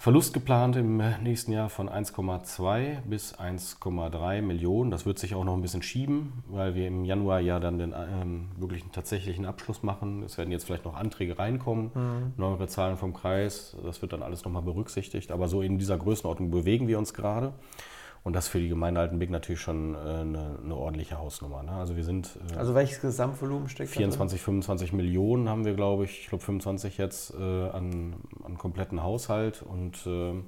Verlust geplant im nächsten Jahr von 1,2 bis 1,3 Millionen. Das wird sich auch noch ein bisschen schieben, weil wir im Januar ja dann den ähm, wirklichen tatsächlichen Abschluss machen. Es werden jetzt vielleicht noch Anträge reinkommen, mhm. neuere Zahlen vom Kreis. Das wird dann alles nochmal berücksichtigt. Aber so in dieser Größenordnung bewegen wir uns gerade. Und das für die Gemeinde Altenbek natürlich schon äh, eine, eine, ordentliche Hausnummer. Ne? Also wir sind. Äh, also welches Gesamtvolumen steckt 24, 25 Millionen haben wir, glaube ich, ich glaube 25 jetzt äh, an, an kompletten Haushalt und 1,2,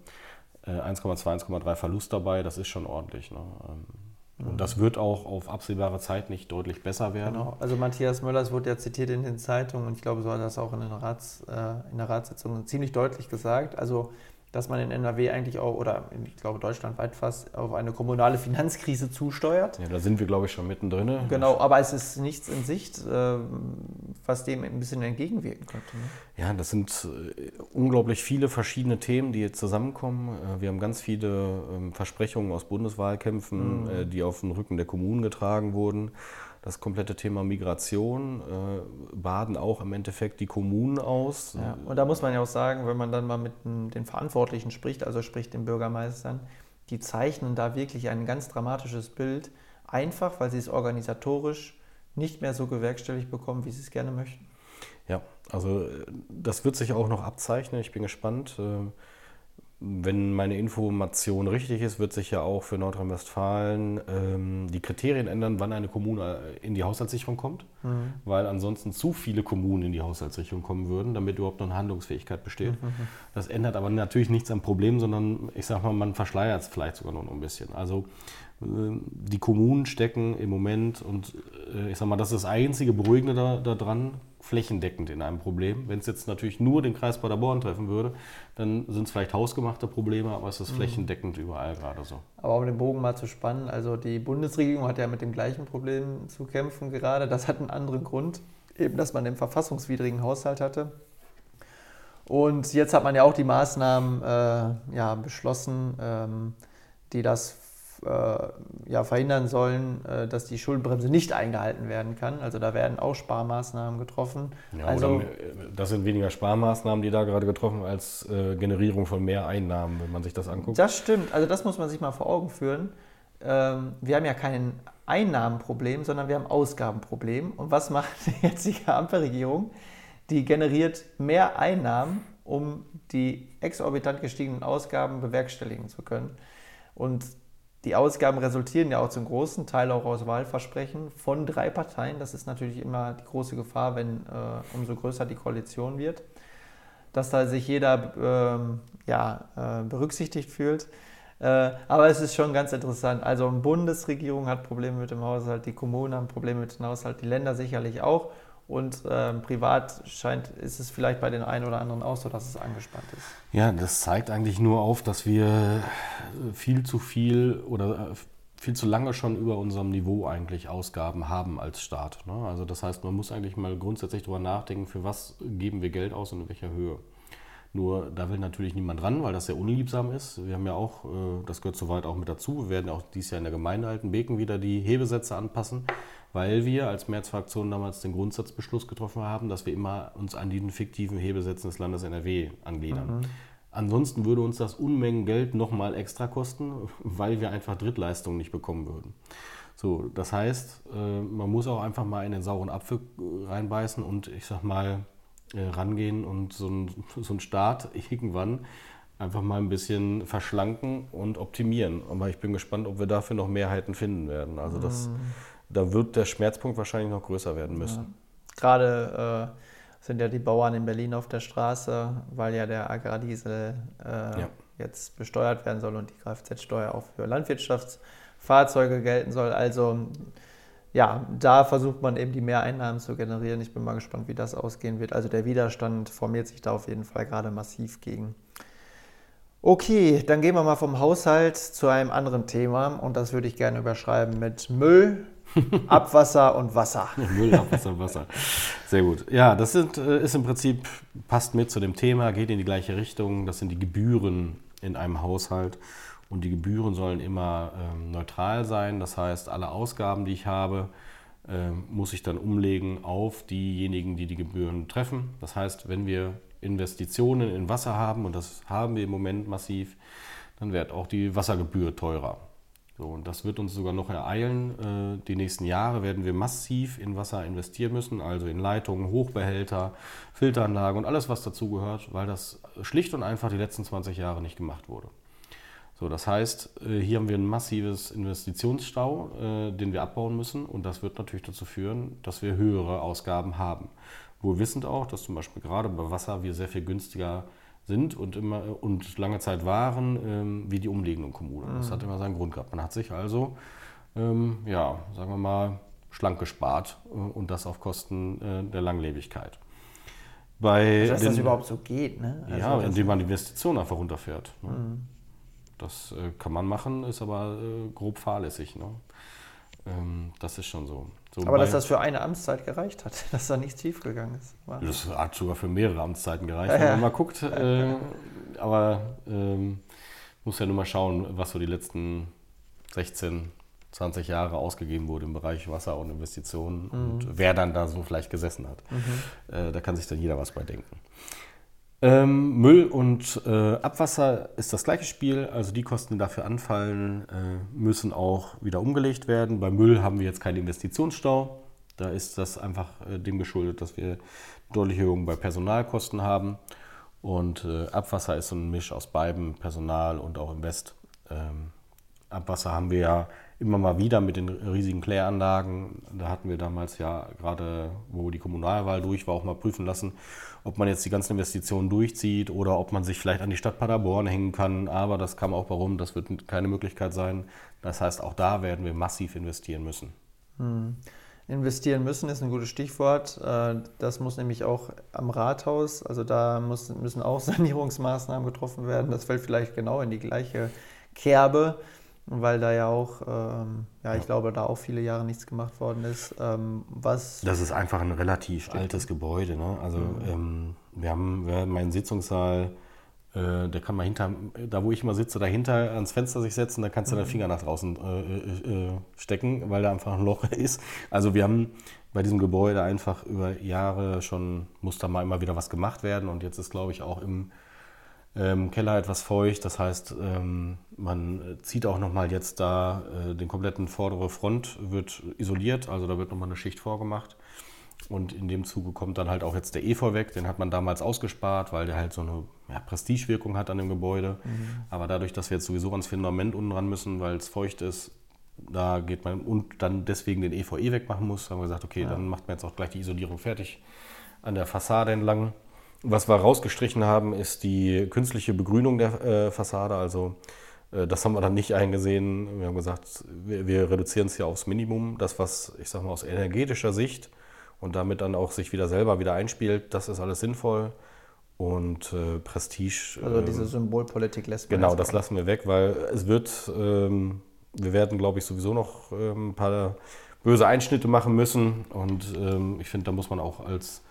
äh, 1,3 äh, Verlust dabei. Das ist schon ordentlich. Ne? Ähm, und das wird auch auf absehbare Zeit nicht deutlich besser werden. Genau. Also Matthias Möllers wurde ja zitiert in den Zeitungen und ich glaube, so hat er das auch in, den Rats, in der Ratssitzung ziemlich deutlich gesagt. Also dass man in NRW eigentlich auch, oder ich glaube deutschlandweit fast, auf eine kommunale Finanzkrise zusteuert. Ja, da sind wir, glaube ich, schon mittendrin. Genau, aber es ist nichts in Sicht, äh, was dem ein bisschen entgegenwirken könnte. Ne? Ja, das sind äh, unglaublich viele verschiedene Themen, die jetzt zusammenkommen. Äh, wir haben ganz viele ähm, Versprechungen aus Bundeswahlkämpfen, mhm. die auf den Rücken der Kommunen getragen wurden das komplette Thema Migration äh, baden auch im Endeffekt die Kommunen aus. Ja, und da muss man ja auch sagen, wenn man dann mal mit den Verantwortlichen spricht, also spricht den Bürgermeistern, die zeichnen da wirklich ein ganz dramatisches Bild, einfach weil sie es organisatorisch nicht mehr so gewerkstelligt bekommen, wie sie es gerne möchten. Ja, also äh, das wird sich auch noch abzeichnen. Ich bin gespannt. Äh, wenn meine Information richtig ist, wird sich ja auch für Nordrhein-Westfalen ähm, die Kriterien ändern, wann eine Kommune in die Haushaltssicherung kommt, mhm. weil ansonsten zu viele Kommunen in die Haushaltssicherung kommen würden, damit überhaupt noch eine Handlungsfähigkeit besteht. Mhm. Das ändert aber natürlich nichts am Problem, sondern ich sage mal, man verschleiert es vielleicht sogar noch ein bisschen. Also äh, die Kommunen stecken im Moment und äh, ich sage mal, das ist das einzige Beruhigende daran, da flächendeckend in einem Problem. Wenn es jetzt natürlich nur den Kreis Paderborn treffen würde, dann sind es vielleicht hausgemachte Probleme, aber es ist mhm. flächendeckend überall gerade so. Aber um den Bogen mal zu spannen, also die Bundesregierung hat ja mit dem gleichen Problem zu kämpfen gerade. Das hat einen anderen Grund, eben dass man den verfassungswidrigen Haushalt hatte. Und jetzt hat man ja auch die Maßnahmen äh, ja, beschlossen, ähm, die das ja, verhindern sollen, äh, dass die Schuldenbremse nicht eingehalten werden kann. Also da werden auch Sparmaßnahmen getroffen. Ja, also, äh, das sind weniger Sparmaßnahmen, die da gerade getroffen als äh, Generierung von mehr Einnahmen, wenn man sich das anguckt. Das stimmt. Also das muss man sich mal vor Augen führen. Ähm, wir haben ja kein Einnahmenproblem, sondern wir haben Ausgabenproblem. Und was macht die jetzige Ampelregierung? Die generiert mehr Einnahmen, um die exorbitant gestiegenen Ausgaben bewerkstelligen zu können. Und die Ausgaben resultieren ja auch zum großen Teil auch aus Wahlversprechen von drei Parteien. Das ist natürlich immer die große Gefahr, wenn äh, umso größer die Koalition wird, dass da sich jeder ähm, ja, äh, berücksichtigt fühlt. Äh, aber es ist schon ganz interessant. Also die Bundesregierung hat Probleme mit dem Haushalt, die Kommunen haben Probleme mit dem Haushalt, die Länder sicherlich auch. Und ähm, privat scheint, ist es vielleicht bei den einen oder anderen auch so, dass es angespannt ist. Ja, das zeigt eigentlich nur auf, dass wir viel zu viel oder äh, viel zu lange schon über unserem Niveau eigentlich Ausgaben haben als Staat. Ne? Also das heißt, man muss eigentlich mal grundsätzlich darüber nachdenken, für was geben wir Geld aus und in welcher Höhe. Nur da will natürlich niemand ran, weil das sehr unliebsam ist. Wir haben ja auch, äh, das gehört soweit auch mit dazu, wir werden auch dieses Jahr in der Gemeinde Altenbeken wieder die Hebesätze anpassen, weil wir als Märzfraktion damals den Grundsatzbeschluss getroffen haben, dass wir immer uns an den fiktiven Hebesätzen des Landes NRW angliedern. Mhm. Ansonsten würde uns das Unmengen Geld nochmal extra kosten, [laughs] weil wir einfach Drittleistungen nicht bekommen würden. So, das heißt, äh, man muss auch einfach mal in den sauren Apfel äh, reinbeißen und ich sag mal äh, rangehen und so ein, [laughs] so ein Start irgendwann einfach mal ein bisschen verschlanken und optimieren. Aber ich bin gespannt, ob wir dafür noch Mehrheiten finden werden. Also das, mhm. Da wird der Schmerzpunkt wahrscheinlich noch größer werden müssen. Ja. Gerade äh, sind ja die Bauern in Berlin auf der Straße, weil ja der Agrardiesel äh, ja. jetzt besteuert werden soll und die Kfz-Steuer auch für Landwirtschaftsfahrzeuge gelten soll. Also ja, da versucht man eben die Mehreinnahmen zu generieren. Ich bin mal gespannt, wie das ausgehen wird. Also der Widerstand formiert sich da auf jeden Fall gerade massiv gegen. Okay, dann gehen wir mal vom Haushalt zu einem anderen Thema und das würde ich gerne überschreiben mit Müll, [laughs] Abwasser und Wasser. [laughs] Müll, Abwasser und Wasser. Sehr gut. Ja, das sind, äh, ist im Prinzip, passt mit zu dem Thema, geht in die gleiche Richtung. Das sind die Gebühren in einem Haushalt. Und die Gebühren sollen immer ähm, neutral sein. Das heißt, alle Ausgaben, die ich habe, äh, muss ich dann umlegen auf diejenigen, die die Gebühren treffen. Das heißt, wenn wir Investitionen in Wasser haben, und das haben wir im Moment massiv, dann wird auch die Wassergebühr teurer. So, und das wird uns sogar noch ereilen. Äh, die nächsten Jahre werden wir massiv in Wasser investieren müssen, also in Leitungen, Hochbehälter, Filteranlagen und alles, was dazugehört, weil das schlicht und einfach die letzten 20 Jahre nicht gemacht wurde. So, das heißt, äh, hier haben wir ein massives Investitionsstau, äh, den wir abbauen müssen und das wird natürlich dazu führen, dass wir höhere Ausgaben haben. Wohl wissend auch, dass zum Beispiel gerade bei Wasser wir sehr viel günstiger sind und, immer, und lange Zeit waren, ähm, wie die umliegenden Kommunen. Mhm. Das hat immer seinen Grund gehabt. Man hat sich also, ähm, ja, sagen wir mal, schlank gespart äh, und das auf Kosten äh, der Langlebigkeit. Bei also, dass den, das überhaupt so geht, ne? Also ja, indem man die Investition einfach runterfährt. Ne? Mhm. Das äh, kann man machen, ist aber äh, grob fahrlässig. Ne? Ähm, das ist schon so. So aber dass das für eine Amtszeit gereicht hat, [laughs] dass da nichts schiefgegangen ist. War. Das hat sogar für mehrere Amtszeiten gereicht, ja, wenn man ja. mal guckt. Äh, aber ähm, muss ja nur mal schauen, was so die letzten 16, 20 Jahre ausgegeben wurde im Bereich Wasser und Investitionen mhm. und wer dann da so vielleicht gesessen hat. Mhm. Äh, da kann sich dann jeder was bei denken. Ähm, Müll und äh, Abwasser ist das gleiche Spiel, also die Kosten, die dafür anfallen, äh, müssen auch wieder umgelegt werden. Bei Müll haben wir jetzt keinen Investitionsstau. Da ist das einfach äh, dem geschuldet, dass wir deutliche Erhöhungen bei Personalkosten haben. Und äh, Abwasser ist so ein Misch aus beiden, Personal und auch Invest. Ähm, Abwasser haben wir ja immer mal wieder mit den riesigen Kläranlagen. Da hatten wir damals ja gerade, wo die Kommunalwahl durch war, auch mal prüfen lassen, ob man jetzt die ganzen Investitionen durchzieht oder ob man sich vielleicht an die Stadt Paderborn hängen kann. Aber das kam auch warum, das wird keine Möglichkeit sein. Das heißt, auch da werden wir massiv investieren müssen. Hm. Investieren müssen ist ein gutes Stichwort. Äh, das muss nämlich auch am Rathaus, also da müssen auch [laughs] Sanierungsmaßnahmen getroffen werden. Das fällt vielleicht genau in die gleiche Kerbe weil da ja auch, ähm, ja, ich ja. glaube, da auch viele Jahre nichts gemacht worden ist. Ähm, was das ist einfach ein relativ steht. altes Gebäude. Ne? Also mhm. ähm, wir, haben, wir haben meinen Sitzungssaal, äh, der kann man hinter, da wo ich immer sitze, dahinter ans Fenster sich setzen, da kannst du mhm. deinen Finger nach draußen äh, äh, äh, stecken, weil da einfach ein Loch [laughs] ist. Also wir haben bei diesem Gebäude einfach über Jahre schon, muss da mal immer wieder was gemacht werden und jetzt ist, glaube ich, auch im ähm, Keller etwas feucht. Das heißt, ähm, man zieht auch nochmal jetzt da äh, den kompletten vordere Front wird isoliert, also da wird nochmal eine Schicht vorgemacht. Und in dem Zuge kommt dann halt auch jetzt der Efeu weg. Den hat man damals ausgespart, weil der halt so eine ja, Prestigewirkung hat an dem Gebäude. Mhm. Aber dadurch, dass wir jetzt sowieso ans Fundament unten ran müssen, weil es feucht ist, da geht man und dann deswegen den EVE eh wegmachen muss, haben wir gesagt, okay, ja. dann macht man jetzt auch gleich die Isolierung fertig an der Fassade entlang. Was wir rausgestrichen haben, ist die künstliche Begrünung der äh, Fassade. Also äh, das haben wir dann nicht eingesehen. Wir haben gesagt, wir, wir reduzieren es hier aufs Minimum. Das, was ich sage mal aus energetischer Sicht und damit dann auch sich wieder selber wieder einspielt, das ist alles sinnvoll. Und äh, Prestige. Also diese ähm, Symbolpolitik lässt man Genau, das lassen wir weg, weil es wird, ähm, wir werden, glaube ich, sowieso noch ähm, ein paar böse Einschnitte machen müssen. Und ähm, ich finde, da muss man auch als,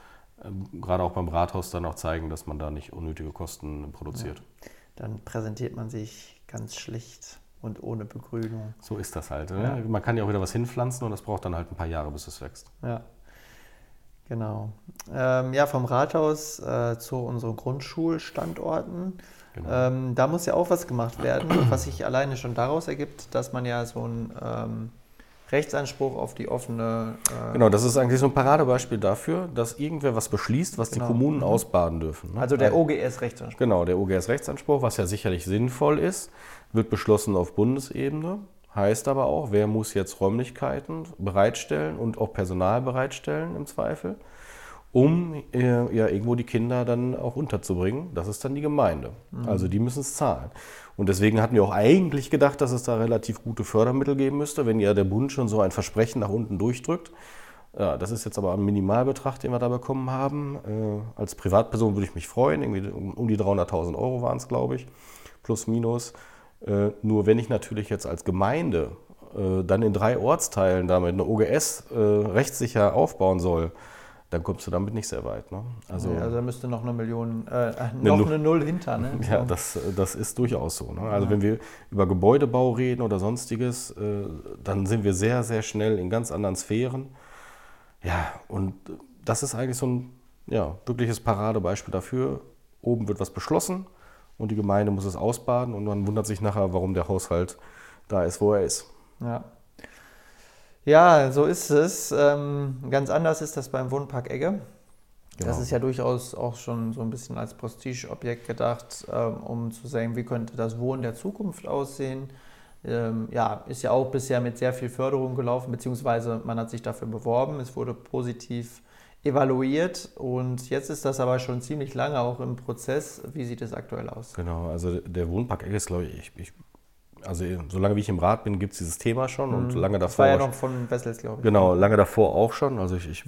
gerade auch beim Rathaus dann auch zeigen, dass man da nicht unnötige Kosten produziert. Ja. Dann präsentiert man sich ganz schlicht und ohne Begrünung. So ist das halt. Ne? Ja. Man kann ja auch wieder was hinpflanzen und das braucht dann halt ein paar Jahre, bis es wächst. Ja. Genau. Ähm, ja, vom Rathaus äh, zu unseren Grundschulstandorten. Genau. Ähm, da muss ja auch was gemacht werden, was sich alleine schon daraus ergibt, dass man ja so einen ähm, Rechtsanspruch auf die offene. Äh genau, das ist eigentlich so ein Paradebeispiel dafür, dass irgendwer was beschließt, was genau. die Kommunen mhm. ausbaden dürfen. Ne? Also der OGS-Rechtsanspruch. Genau, der OGS-Rechtsanspruch, was ja sicherlich sinnvoll ist, wird beschlossen auf Bundesebene. Heißt aber auch, wer muss jetzt Räumlichkeiten bereitstellen und auch Personal bereitstellen im Zweifel, um äh, ja irgendwo die Kinder dann auch unterzubringen. Das ist dann die Gemeinde. Mhm. Also die müssen es zahlen. Und deswegen hatten wir auch eigentlich gedacht, dass es da relativ gute Fördermittel geben müsste, wenn ja der Bund schon so ein Versprechen nach unten durchdrückt. Ja, das ist jetzt aber ein Minimalbetrag, den wir da bekommen haben. Äh, als Privatperson würde ich mich freuen. Irgendwie um die 300.000 Euro waren es, glaube ich, plus minus. Äh, nur wenn ich natürlich jetzt als Gemeinde äh, dann in drei Ortsteilen damit eine OGS äh, rechtssicher aufbauen soll, dann kommst du damit nicht sehr weit. Ne? Also, ja, also da müsste noch eine Million, äh, noch eine, eine Null hinter. Ne? Ja, das, das ist durchaus so. Ne? Also ja. wenn wir über Gebäudebau reden oder sonstiges, äh, dann sind wir sehr, sehr schnell in ganz anderen Sphären. Ja, und das ist eigentlich so ein ja, wirkliches Paradebeispiel dafür. Oben wird was beschlossen und die Gemeinde muss es ausbaden und man wundert sich nachher, warum der Haushalt da ist, wo er ist. Ja. Ja, so ist es. Ähm, ganz anders ist das beim Wohnpark Egge. Genau. Das ist ja durchaus auch schon so ein bisschen als Prestigeobjekt gedacht, ähm, um zu sagen, wie könnte das Wohnen der Zukunft aussehen. Ähm, ja, ist ja auch bisher mit sehr viel Förderung gelaufen, beziehungsweise man hat sich dafür beworben. Es wurde positiv evaluiert und jetzt ist das aber schon ziemlich lange auch im Prozess. Wie sieht es aktuell aus? Genau, also der Wohnpark Egge ist, glaube ich, ich, also solange wie ich im Rat bin, gibt es dieses Thema schon mhm. und lange davor. Das war ja noch von Wessels, glaube ich. Genau, lange davor auch schon. Also ich, ich,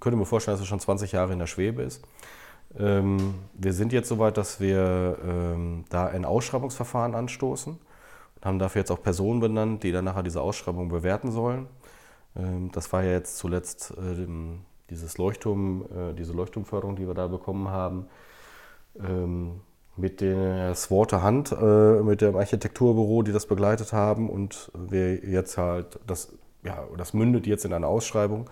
könnte mir vorstellen, dass es schon 20 Jahre in der Schwebe ist. Ähm, wir sind jetzt soweit, dass wir ähm, da ein Ausschreibungsverfahren anstoßen und haben dafür jetzt auch Personen benannt, die dann nachher diese Ausschreibung bewerten sollen. Ähm, das war ja jetzt zuletzt äh, dieses Leuchtturm, äh, diese Leuchtturmförderung, die wir da bekommen haben, ähm, mit der Swater Hand, äh, mit dem Architekturbüro, die das begleitet haben und wir jetzt halt, das, ja, das mündet jetzt in eine Ausschreibung,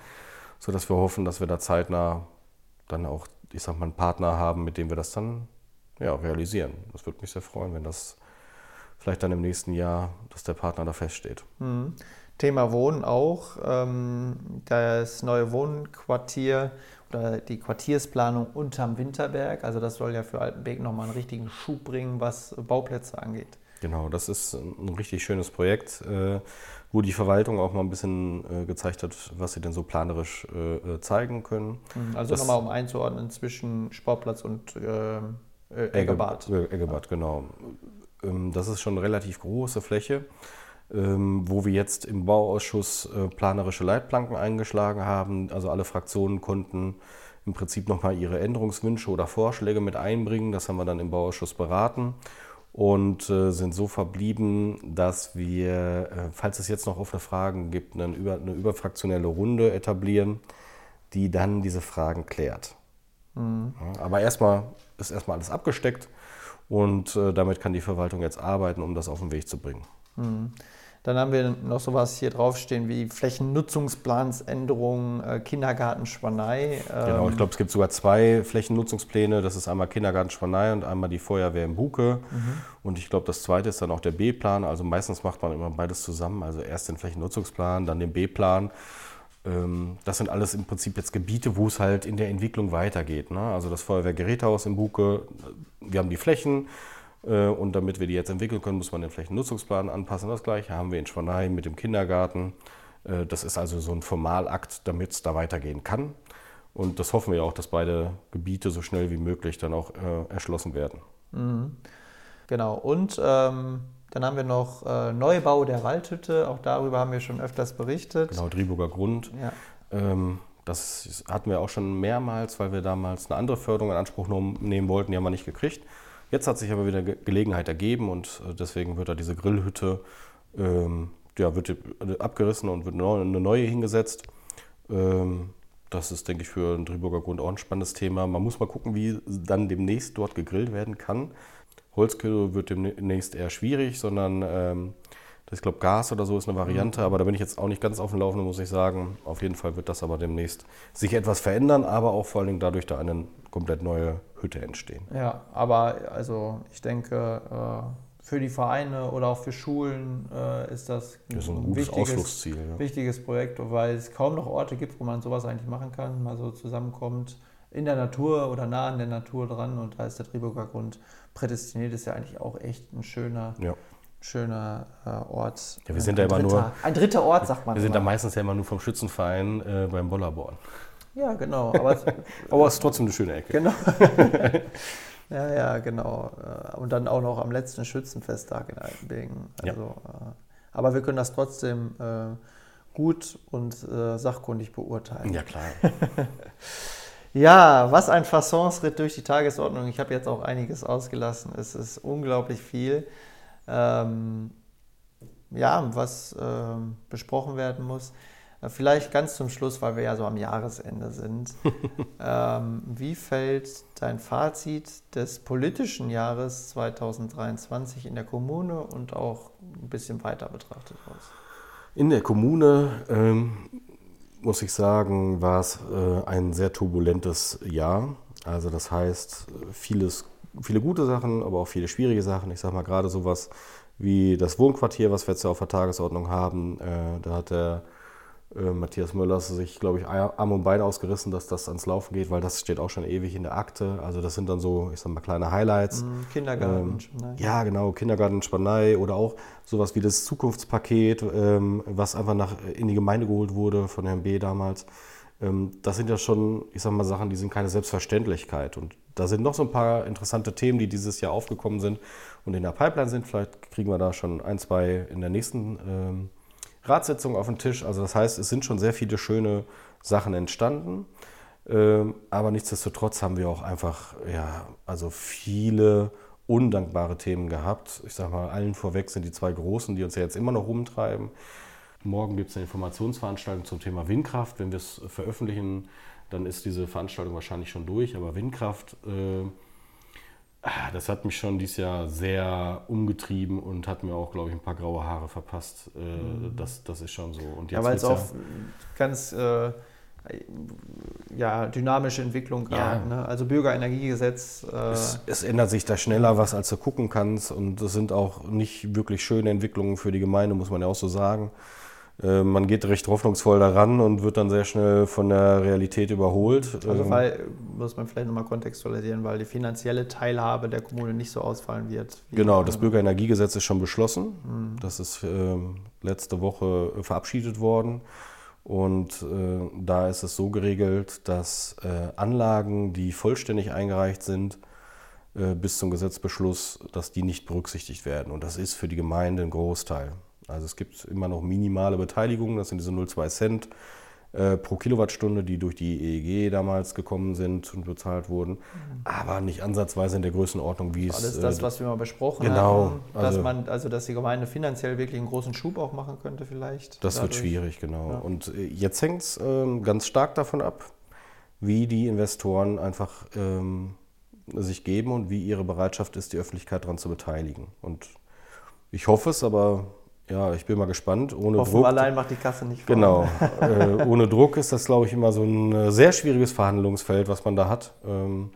sodass wir hoffen, dass wir da zeitnah dann auch, ich sag mal, einen Partner haben, mit dem wir das dann ja, realisieren. Das würde mich sehr freuen, wenn das vielleicht dann im nächsten Jahr, dass der Partner da feststeht. Mhm. Thema Wohnen auch. Ähm, das neue Wohnquartier die Quartiersplanung unterm Winterberg. Also das soll ja für Altenbek nochmal einen richtigen Schub bringen, was Bauplätze angeht. Genau, das ist ein richtig schönes Projekt, äh, wo die Verwaltung auch mal ein bisschen äh, gezeigt hat, was sie denn so planerisch äh, zeigen können. Mhm, also nochmal um einzuordnen zwischen Sportplatz und Eggebad. Eggebad, genau. Ähm, das ist schon eine relativ große Fläche. Ähm, wo wir jetzt im Bauausschuss äh, planerische Leitplanken eingeschlagen haben. Also alle Fraktionen konnten im Prinzip nochmal ihre Änderungswünsche oder Vorschläge mit einbringen. Das haben wir dann im Bauausschuss beraten und äh, sind so verblieben, dass wir, äh, falls es jetzt noch offene Fragen gibt, eine, über, eine überfraktionelle Runde etablieren, die dann diese Fragen klärt. Mhm. Aber erstmal ist erstmal alles abgesteckt und damit kann die Verwaltung jetzt arbeiten, um das auf den Weg zu bringen. Mhm. Dann haben wir noch sowas hier draufstehen wie Flächennutzungsplansänderungen, äh, Kindergarten Schwanei. Ähm genau, ich glaube, es gibt sogar zwei Flächennutzungspläne. Das ist einmal Kindergarten Schwanei und einmal die Feuerwehr im Buke. Mhm. Und ich glaube, das zweite ist dann auch der B-Plan. Also meistens macht man immer beides zusammen. Also erst den Flächennutzungsplan, dann den B-Plan. Ähm, das sind alles im Prinzip jetzt Gebiete, wo es halt in der Entwicklung weitergeht. Ne? Also das Feuerwehrgerätehaus im Buke, wir haben die Flächen äh, und damit wir die jetzt entwickeln können, muss man den Flächennutzungsplan anpassen. Das gleiche haben wir in Schwanheim mit dem Kindergarten. Äh, das ist also so ein Formalakt, damit es da weitergehen kann. Und das hoffen wir auch, dass beide Gebiete so schnell wie möglich dann auch äh, erschlossen werden. Mhm. Genau. Und ähm, dann haben wir noch äh, Neubau der Waldhütte. Auch darüber haben wir schon öfters berichtet. Genau, Driburger Grund. Ja. Ähm, Das hatten wir auch schon mehrmals, weil wir damals eine andere Förderung in Anspruch nehmen wollten, die haben wir nicht gekriegt. Jetzt hat sich aber wieder Gelegenheit ergeben und äh, deswegen wird da diese Grillhütte ähm, ja, wird abgerissen und wird eine neue hingesetzt. Ähm, das ist, denke ich, für den Driburger Grund auch ein spannendes Thema. Man muss mal gucken, wie dann demnächst dort gegrillt werden kann. Holzgrill wird demnächst eher schwierig, sondern ähm, ich glaube, Gas oder so ist eine Variante, mhm. aber da bin ich jetzt auch nicht ganz auf dem Laufenden, muss ich sagen. Auf jeden Fall wird das aber demnächst sich etwas verändern, aber auch vor allen Dingen dadurch da eine komplett neue Hütte entstehen. Ja, aber also ich denke, äh, für die Vereine oder auch für Schulen äh, ist das, das ist ein, ein wichtiges, ja. wichtiges Projekt, weil es kaum noch Orte gibt, wo man sowas eigentlich machen kann, mal so zusammenkommt in der Natur oder nah an der Natur dran und da ist der Triburger Grund prädestiniert, ist ja eigentlich auch echt ein schöner ja schöner äh, Ort. Ja, wir sind da immer dritter, nur. Ein dritter Ort, sagt man. Wir sind da meistens ja immer nur vom Schützenverein äh, beim Bollerborn. Ja, genau. Aber, [laughs] aber es ist trotzdem eine schöne Ecke. Genau. [laughs] ja, ja, genau. Äh, und dann auch noch am letzten Schützenfesttag in Altenbeken. Also, ja. Äh, aber wir können das trotzdem äh, gut und sachkundig beurteilen. Ja, klar. [laughs] Ja, was ein Fassonsritt durch die Tagesordnung. Ich habe jetzt auch einiges ausgelassen. Es ist unglaublich viel ähm, ja, was äh, besprochen werden muss. Vielleicht ganz zum Schluss, weil wir ja so am Jahresende sind. [laughs] ähm, wie fällt dein Fazit des politischen Jahres 2023 in der Kommune und auch ein bisschen weiter betrachtet aus? In der Kommune ähm, muss ich sagen, war es äh, ein sehr turbulentes Jahr. Also das heißt, vieles viele gute Sachen, aber auch viele schwierige Sachen. Ich sage mal gerade sowas wie das Wohnquartier, was wir jetzt ja auf der Tagesordnung haben. Äh, da hat der äh, Matthias Müller sich, glaube ich, Arm und Bein ausgerissen, dass das ans Laufen geht, weil das steht auch schon ewig in der Akte. Also das sind dann so, ich sag mal, kleine Highlights. Mhm, Kindergarten, ähm. Ja, genau, Kindergarten, Spanei oder auch sowas wie das Zukunftspaket, ähm, was einfach nach, in die Gemeinde geholt wurde von Herrn B. damals. Ähm, das sind ja schon, ich sag mal, Sachen, die sind keine Selbstverständlichkeit. Und da sind noch so ein paar interessante Themen, die dieses Jahr aufgekommen sind und in der Pipeline sind. Vielleicht kriegen wir da schon ein, zwei in der nächsten ähm, Ratssitzung auf den Tisch. Also das heißt, es sind schon sehr viele schöne Sachen entstanden. Ähm, aber nichtsdestotrotz haben wir auch einfach, ja, also viele undankbare Themen gehabt. Ich sage mal, allen vorweg sind die zwei großen, die uns ja jetzt immer noch rumtreiben. Morgen gibt es eine Informationsveranstaltung zum Thema Windkraft. Wenn wir es veröffentlichen, dann ist diese Veranstaltung wahrscheinlich schon durch. Aber Windkraft, äh, das hat mich schon dieses Jahr sehr umgetrieben und hat mir auch, glaube ich, ein paar graue Haare verpasst. Äh, mhm. das, das ist schon so. Und jetzt ja, weil es auch ganz äh, ja, dynamische Entwicklung. Ja. Ne? Also Bürgerenergiegesetz. Äh es, es, ändert sich da schneller was, als du gucken kannst. Und es sind auch nicht wirklich schöne Entwicklungen für die Gemeinde, muss man ja auch so sagen. Äh, man geht recht hoffnungsvoll daran und wird dann sehr schnell von der Realität überholt. Also ähm, weil, muss man vielleicht nochmal kontextualisieren, weil die finanzielle Teilhabe der Kommune nicht so ausfallen wird. Genau, das Bürgerenergiegesetz ist schon beschlossen. Mhm. Das ist äh, letzte Woche verabschiedet worden. Und äh, da ist es so geregelt, dass äh, Anlagen, die vollständig eingereicht sind, äh, bis zum Gesetzbeschluss, dass die nicht berücksichtigt werden. Und das ist für die Gemeinde ein Großteil. Also es gibt immer noch minimale Beteiligungen, das sind diese 0,2 Cent äh, pro Kilowattstunde, die durch die EEG damals gekommen sind und bezahlt wurden, mhm. aber nicht ansatzweise in der Größenordnung, wie das es. Alles das, äh, was wir mal besprochen genau, haben, dass also, man, also dass die Gemeinde finanziell wirklich einen großen Schub auch machen könnte, vielleicht. Das dadurch. wird schwierig, genau. Ja. Und äh, jetzt hängt es ähm, ganz stark davon ab, wie die Investoren einfach ähm, sich geben und wie ihre Bereitschaft ist, die Öffentlichkeit daran zu beteiligen. Und ich hoffe es, aber ja, ich bin mal gespannt. Ohne Hoffen Druck. allein macht die Kasse nicht voll. Genau. äh, ohne Druck ist das, glaube ich, immer so ein äh, sehr schwieriges Verhandlungsfeld, was man da hat. Ähm,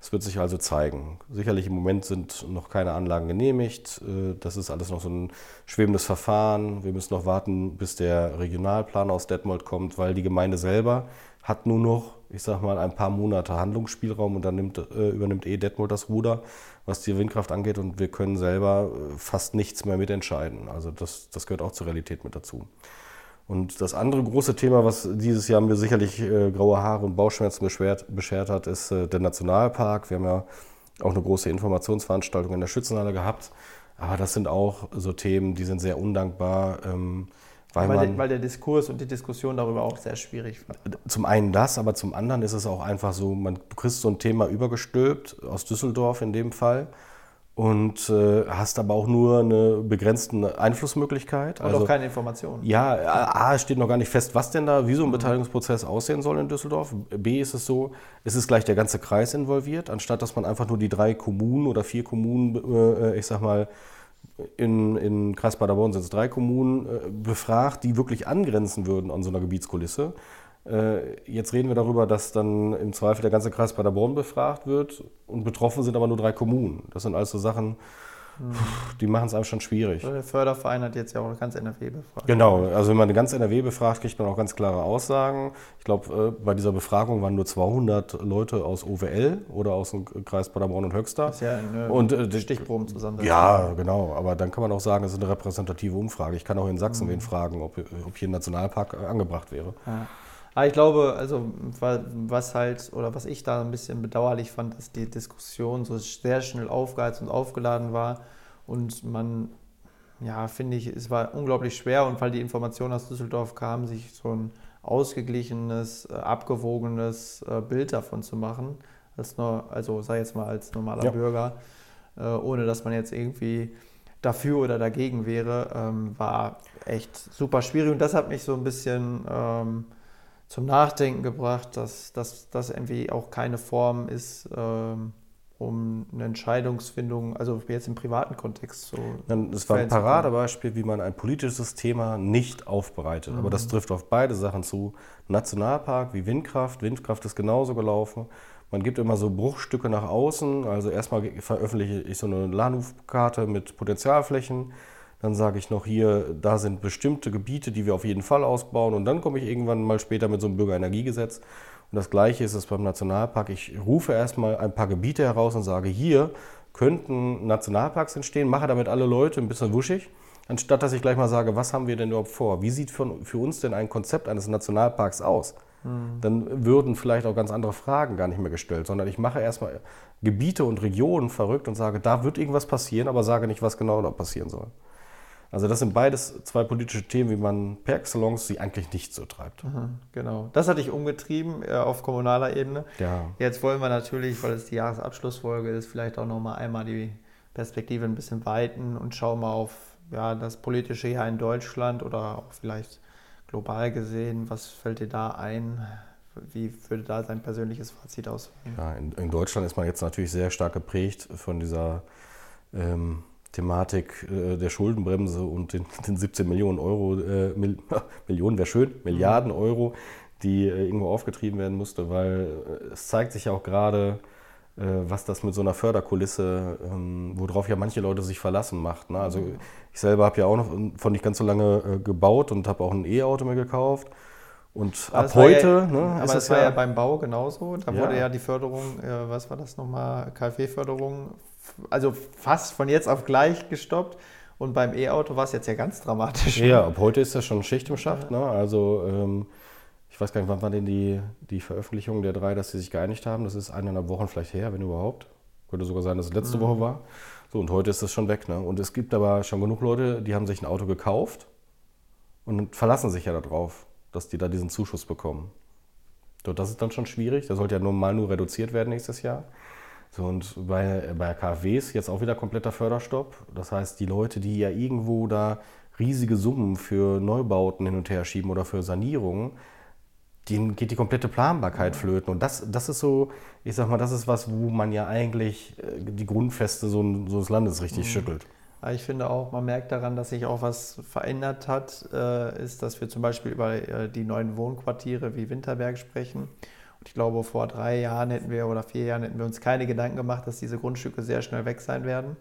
es wird sich also zeigen. Sicherlich im Moment sind noch keine Anlagen genehmigt. Äh, das ist alles noch so ein schwebendes Verfahren. Wir müssen noch warten, bis der Regionalplan aus Detmold kommt, weil die Gemeinde selber hat nur noch ich sag mal, ein paar Monate Handlungsspielraum und dann nimmt, äh, übernimmt eh Detmold das Ruder, was die Windkraft angeht und wir können selber äh, fast nichts mehr mitentscheiden. Also das, das gehört auch zur Realität mit dazu. Und das andere große Thema, was dieses Jahr mir sicherlich äh, graue Haare und Bauchschmerzen beschwert, beschert hat, ist äh, der Nationalpark. Wir haben ja auch eine große Informationsveranstaltung in der Schützenhalle gehabt. Aber das sind auch so Themen, die sind sehr undankbar. Ähm, Weil, weil, der, weil, der, Diskurs und die Diskussion darüber auch sehr schwierig war. Zum einen das, aber zum anderen ist es auch einfach so, man, kriegst so ein Thema übergestülpt, aus Düsseldorf in dem Fall, und äh, hast aber auch nur eine begrenzte Einflussmöglichkeit. Und also, auch keine Informationen. Ja, A, es steht noch gar nicht fest, was denn da, wie so ein mhm. Beteiligungsprozess aussehen soll in Düsseldorf. B ist es so, es ist gleich der ganze Kreis involviert, anstatt dass man einfach nur die drei Kommunen oder vier Kommunen, äh, ich sag mal, in, in Kreis Paderborn sind es drei Kommunen, äh, befragt, die wirklich angrenzen würden an so einer Gebietskulisse. Äh, jetzt reden wir darüber, dass dann im Zweifel der ganze Kreis Paderborn befragt wird und betroffen sind aber nur drei Kommunen. Das sind also Sachen, die machen es einem schon schwierig. Der Förderverein hat jetzt ja auch ganz NRW befragt. Genau, also wenn man ganz NRW befragt, kriegt man auch ganz klare Aussagen. Ich glaube, äh, bei dieser Befragung waren nur 200 Leute aus OWL oder aus dem Kreis Paderborn und Höxter. Das ist ja eine und, äh, Stichproben zusammen. Ja, genau, aber dann kann man auch sagen, es ist eine repräsentative Umfrage. Ich kann auch in Sachsen mhm. wen fragen, ob, ob hier ein Nationalpark angebracht wäre. Ja. Aber ich glaube, also was halt, oder was ich da ein bisschen bedauerlich fand, dass die Diskussion so sehr schnell aufgeheizt und aufgeladen war und man, ja, finde ich, es war unglaublich schwer und weil die Informationen aus Düsseldorf kamen, sich so ein ausgeglichenes, äh, abgewogenes äh, Bild davon zu machen, als nur, also sei jetzt mal als normaler ja. Bürger, äh, ohne dass man jetzt irgendwie dafür oder dagegen wäre, ähm, war echt super schwierig und das hat mich so ein bisschen ähm, zum Nachdenken gebracht, dass das irgendwie auch keine Form ist, ähm, um eine Entscheidungsfindung, also jetzt im privaten Kontext so. Das war ein Paradebeispiel, wie man ein politisches Thema nicht aufbereitet. Mhm. Aber das mhm. trifft auf beide Sachen zu. Nationalpark wie Windkraft. Windkraft ist genauso gelaufen. Man gibt immer so Bruchstücke nach außen. Also erstmal veröffentliche ich so eine Ladenhofkarte mit Potenzialflächen. Dann sage ich noch hier, da sind bestimmte Gebiete, die wir auf jeden Fall ausbauen. Und dann komme ich irgendwann mal später mit so einem Bürgerenergiegesetz. Und das Gleiche ist es beim Nationalpark. Ich rufe erstmal ein paar Gebiete heraus und sage, hier könnten Nationalparks entstehen, mache damit alle Leute ein bisschen wuschig, anstatt dass ich gleich mal sage, was haben wir denn überhaupt vor? Wie sieht für, für uns denn ein Konzept eines Nationalparks aus? Mhm. Dann würden vielleicht auch ganz andere Fragen gar nicht mehr gestellt, sondern ich mache erstmal Gebiete und Regionen verrückt und sage, da wird irgendwas passieren, aber sage nicht, was genau da passieren soll. Also das sind beides zwei politische Themen, wie man per excellence sie eigentlich nicht so treibt. Mhm, genau. Das hatte ich umgetrieben äh, auf kommunaler Ebene. Ja. Jetzt wollen wir natürlich, weil es die Jahresabschlussfolge ist, vielleicht auch nochmal einmal die Perspektive ein bisschen weiten und schauen mal auf ja, das politische Jahr in Deutschland oder auch vielleicht global gesehen. Was fällt dir da ein? Wie würde da sein persönliches Fazit aussehen? Ja, in, in, Deutschland ist man jetzt natürlich sehr stark geprägt von dieser ähm, Thematik äh, der Schuldenbremse und den, [laughs] den 17 Millionen Euro, äh, Mil [laughs] Millionen wäre schön, Milliarden mhm. Euro, die äh, irgendwo aufgetrieben werden musste, weil äh, es zeigt sich ja auch gerade, äh, was das mit so einer Förderkulisse, ähm, worauf ja manche Leute sich verlassen macht. Ne? Also mhm. ich selber habe ja auch noch von nicht ganz so lange äh, gebaut und habe auch ein E-Auto mir gekauft. Und aber ab heute. Ja, ne, aber das war ja, ja, beim Bau genauso. Da ja. wurde ja die Förderung, was war das nochmal, KfW-Förderung also fast von jetzt auf gleich gestoppt. Und beim E-Auto war es jetzt ja ganz dramatisch. Ja, ab heute ist das schon Schicht im Schacht. Ne? Also ähm, ich weiß gar nicht, wann war denn die, die Veröffentlichung der drei, dass sie sich geeinigt haben. Das ist eineinhalb Wochen vielleicht her, wenn überhaupt. Könnte sogar sein, dass es letzte mhm. Woche war. So, und heute ist das schon weg. Ne? Und es gibt aber schon genug Leute, die haben sich ein Auto gekauft und verlassen sich ja darauf, dass die da diesen Zuschuss bekommen. So, das ist dann schon schwierig. Der sollte ja normal nur reduziert werden nächstes Jahr. So, und bei, bei KfWs jetzt auch wieder kompletter Förderstopp. Das heißt, die Leute, die ja irgendwo da riesige Summen für Neubauten hin und her schieben oder für Sanierungen, denen geht die komplette Planbarkeit flöten. Und das, das ist so, ich sag mal, das ist was, wo man ja eigentlich äh, die Grundfeste so, so des Landes richtig mhm. schüttelt. Ich finde auch, man merkt daran, dass sich auch was verändert hat, äh, ist, dass wir zum Beispiel über äh, die neuen Wohnquartiere wie Winterberg sprechen ich glaube, vor drei Jahren hätten wir oder vier Jahren hätten wir uns keine Gedanken gemacht, dass diese Grundstücke sehr schnell weg sein werden.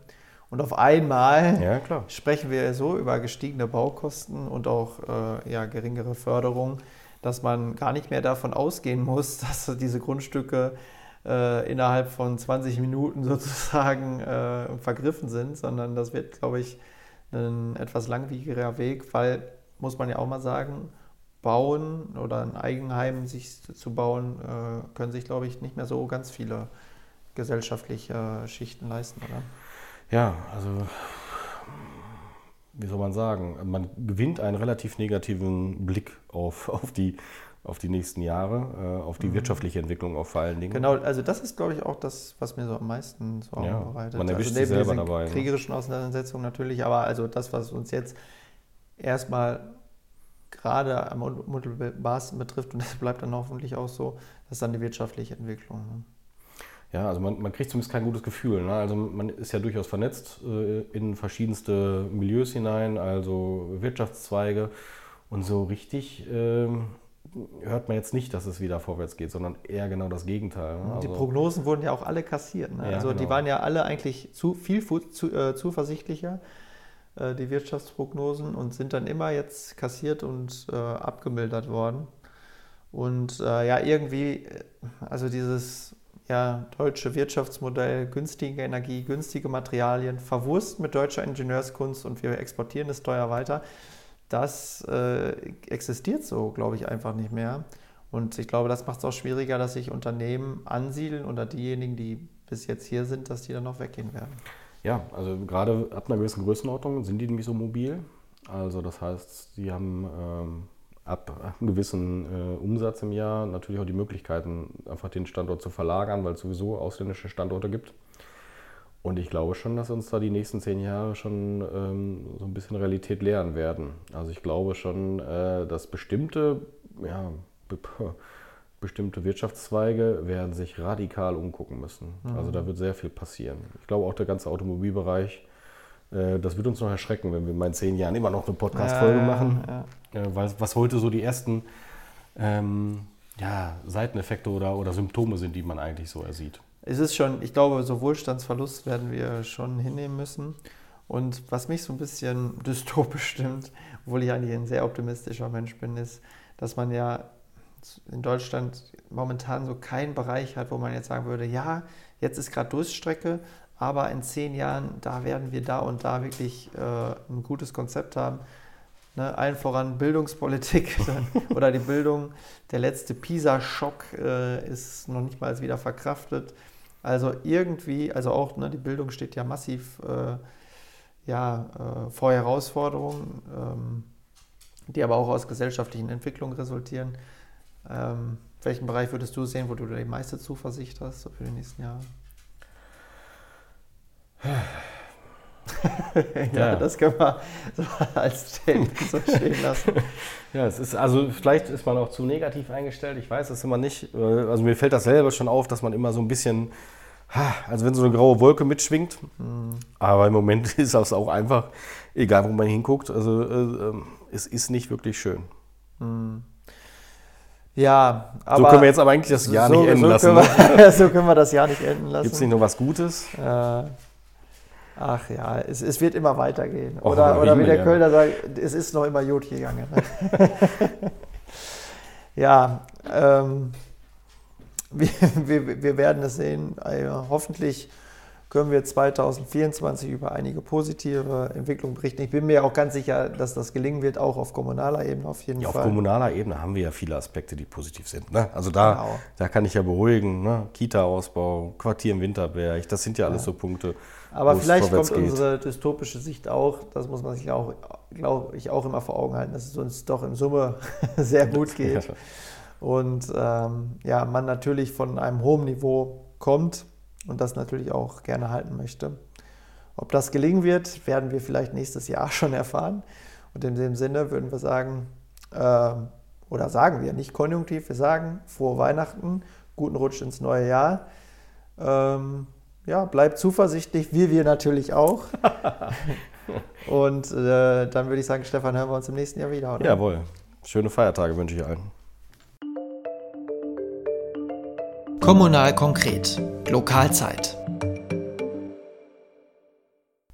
Und auf einmal ja, sprechen wir so über gestiegene Baukosten und auch äh, ja, geringere Förderung, dass man gar nicht mehr davon ausgehen muss, [laughs] dass diese Grundstücke äh, innerhalb von 20 Minuten [laughs] sozusagen äh, vergriffen sind, sondern das wird, glaube ich, ein etwas langwieriger Weg, weil, muss man ja auch mal sagen, bauen oder ein Eigenheim sich zu bauen, äh, können sich, glaube ich, nicht mehr so ganz viele gesellschaftliche Schichten leisten, oder? Ja, also wie soll man sagen, man gewinnt einen relativ negativen Blick auf, auf, die, auf die nächsten Jahre, äh, auf die mhm. wirtschaftliche Entwicklung auch vor allen Dingen. Genau, also das ist, glaube ich, auch das, was mir so am meisten Sorgen ja, bereitet. Man erwischt also sich selber dabei. Ne? kriegerischen Auseinandersetzungen natürlich, aber also das, was uns jetzt erstmal gerade am unmittelbarsten betrifft, und [laughs] das bleibt dann hoffentlich auch so, das ist dann die wirtschaftliche Entwicklung. Ne? Ja, also man, man, kriegt zumindest kein gutes Gefühl. Ne? Also man ist ja durchaus vernetzt äh, in verschiedenste Milieus hinein, also Wirtschaftszweige. Und so richtig äh, hört man jetzt nicht, dass es wieder vorwärts geht, sondern eher genau das Gegenteil. Ne? Also, die Prognosen wurden ja auch alle kassiert. Ne? Ja, also genau. die waren ja alle eigentlich zu, viel zu, äh, zuversichtlicher, äh, die Wirtschaftsprognosen, und sind dann immer jetzt kassiert und äh, abgemildert worden. Und äh, ja, irgendwie, äh, also dieses ja, deutsche Wirtschaftsmodell, günstige Energie, günstige Materialien, verwurst mit deutscher Ingenieurskunst und wir exportieren es teuer weiter, das äh, existiert so, glaube ich, einfach nicht mehr. Und ich glaube, das macht es auch schwieriger, dass sich Unternehmen ansiedeln oder diejenigen, die bis jetzt hier sind, dass die dann noch weggehen werden. Ja, also gerade ab einer gewissen Größenordnung sind die nämlich so mobil. Also das heißt, sie haben ähm, ab einem gewissen äh, Umsatz im Jahr natürlich auch die Möglichkeiten, einfach den Standort zu verlagern, weil es sowieso ausländische Standorte gibt. Und ich glaube schon, dass uns da die nächsten zehn Jahre schon ähm, so ein bisschen Realität lehren werden. Also ich glaube schon, äh, dass bestimmte, ja, bestimmte Wirtschaftszweige werden sich radikal umgucken müssen. Mhm. Also da wird sehr viel passieren. Ich glaube auch der ganze Automobilbereich äh, das wird uns noch erschrecken, wenn wir mal in zehn Jahren immer noch eine Podcast-Folge ja, machen. Ja. Äh, was, was heute so die ersten ähm, ja, Seiteneffekte oder, oder Symptome sind, die man eigentlich so ersieht. Es ist schon, ich glaube, so Wohlstandsverlust werden wir schon hinnehmen müssen. Und was mich so ein bisschen [laughs] dystopisch stimmt, obwohl ich eigentlich ein sehr optimistischer Mensch bin, ist, dass man ja in Deutschland momentan so keinen Bereich hat, wo man jetzt sagen würde, ja, jetzt ist gerade Durststrecke, aber in zehn Jahren, da werden wir da und da wirklich äh, ein gutes Konzept haben. Ne, allen voran Bildungspolitik [laughs] oder die Bildung. Der letzte PISA-Schock äh, ist noch nicht mal wieder verkraftet. Also irgendwie, also auch ne, die Bildung steht ja massiv äh, ja, äh, vor Herausforderungen, ähm, die aber auch aus gesellschaftlichen Entwicklungen resultieren. Ähm, welchen Bereich würdest du sehen, wo du die meiste Zuversicht hast so für die nächsten Jahre? [sighs] ja, ja, das können wir so als Statement so stehen lassen. Ja, es ist, also vielleicht ist man auch zu negativ eingestellt, ich weiß es immer nicht. Also mir fällt das selber schon auf, dass man immer so ein bisschen, also wenn so eine graue Wolke mitschwingt, mhm. aber im Moment [laughs] ist das auch einfach, egal wo man hinguckt, also äh, ähm, es ist nicht wirklich schön. Mhm. Ja, aber. So können wir jetzt aber eigentlich das Jahr so, nicht enden so lassen. Wir, ne? [laughs] so können wir das Jahr nicht enden lassen. Gibt es nicht noch was Gutes? Äh, Ach ja, es, es wird immer weitergehen. Oh, oder, oder wie der Kölner sagt, es ist noch immer gut gegangen. Ne? [laughs] ja, ähm, [laughs] wir, wir, wir, werden es sehen. Also, hoffentlich können wir 2024 über einige positive Entwicklungen berichten. Ich bin mir auch ganz sicher, dass das gelingen wird, auch auf kommunaler Ebene auf jeden ja, Fall. Auf kommunaler Ebene haben wir ja viele Aspekte, die positiv sind. Ne? Also da, genau. da kann ich ja beruhigen. Ne? Kita-Ausbau, Quartier im Winterberg, das sind ja alles ja. so Punkte. Aber vielleicht kommt geht. unsere dystopische Sicht auch, das muss man sich auch, glaube ich, auch immer vor Augen halten, dass es uns doch in Summe [laughs] sehr gut geht. [laughs] Und ähm, ja, man natürlich von einem hohen Niveau kommt und das natürlich auch gerne halten möchte. Ob das gelingen wird, werden wir vielleicht nächstes Jahr [laughs] schon erfahren. Und in dem Sinne würden wir sagen, äh, oder sagen wir nicht konjunktiv, wir sagen frohe Weihnachten, guten Rutsch ins neue Jahr. Ähm, ja, bleibt zuversichtlich, wie wir natürlich auch. [laughs] Und äh, dann würde ich sagen, Stefan, hören wir uns im nächsten Jahr wieder, oder? Jawohl. Schöne Feiertage wünsche ich allen. Kommunal konkret. Lokalzeit.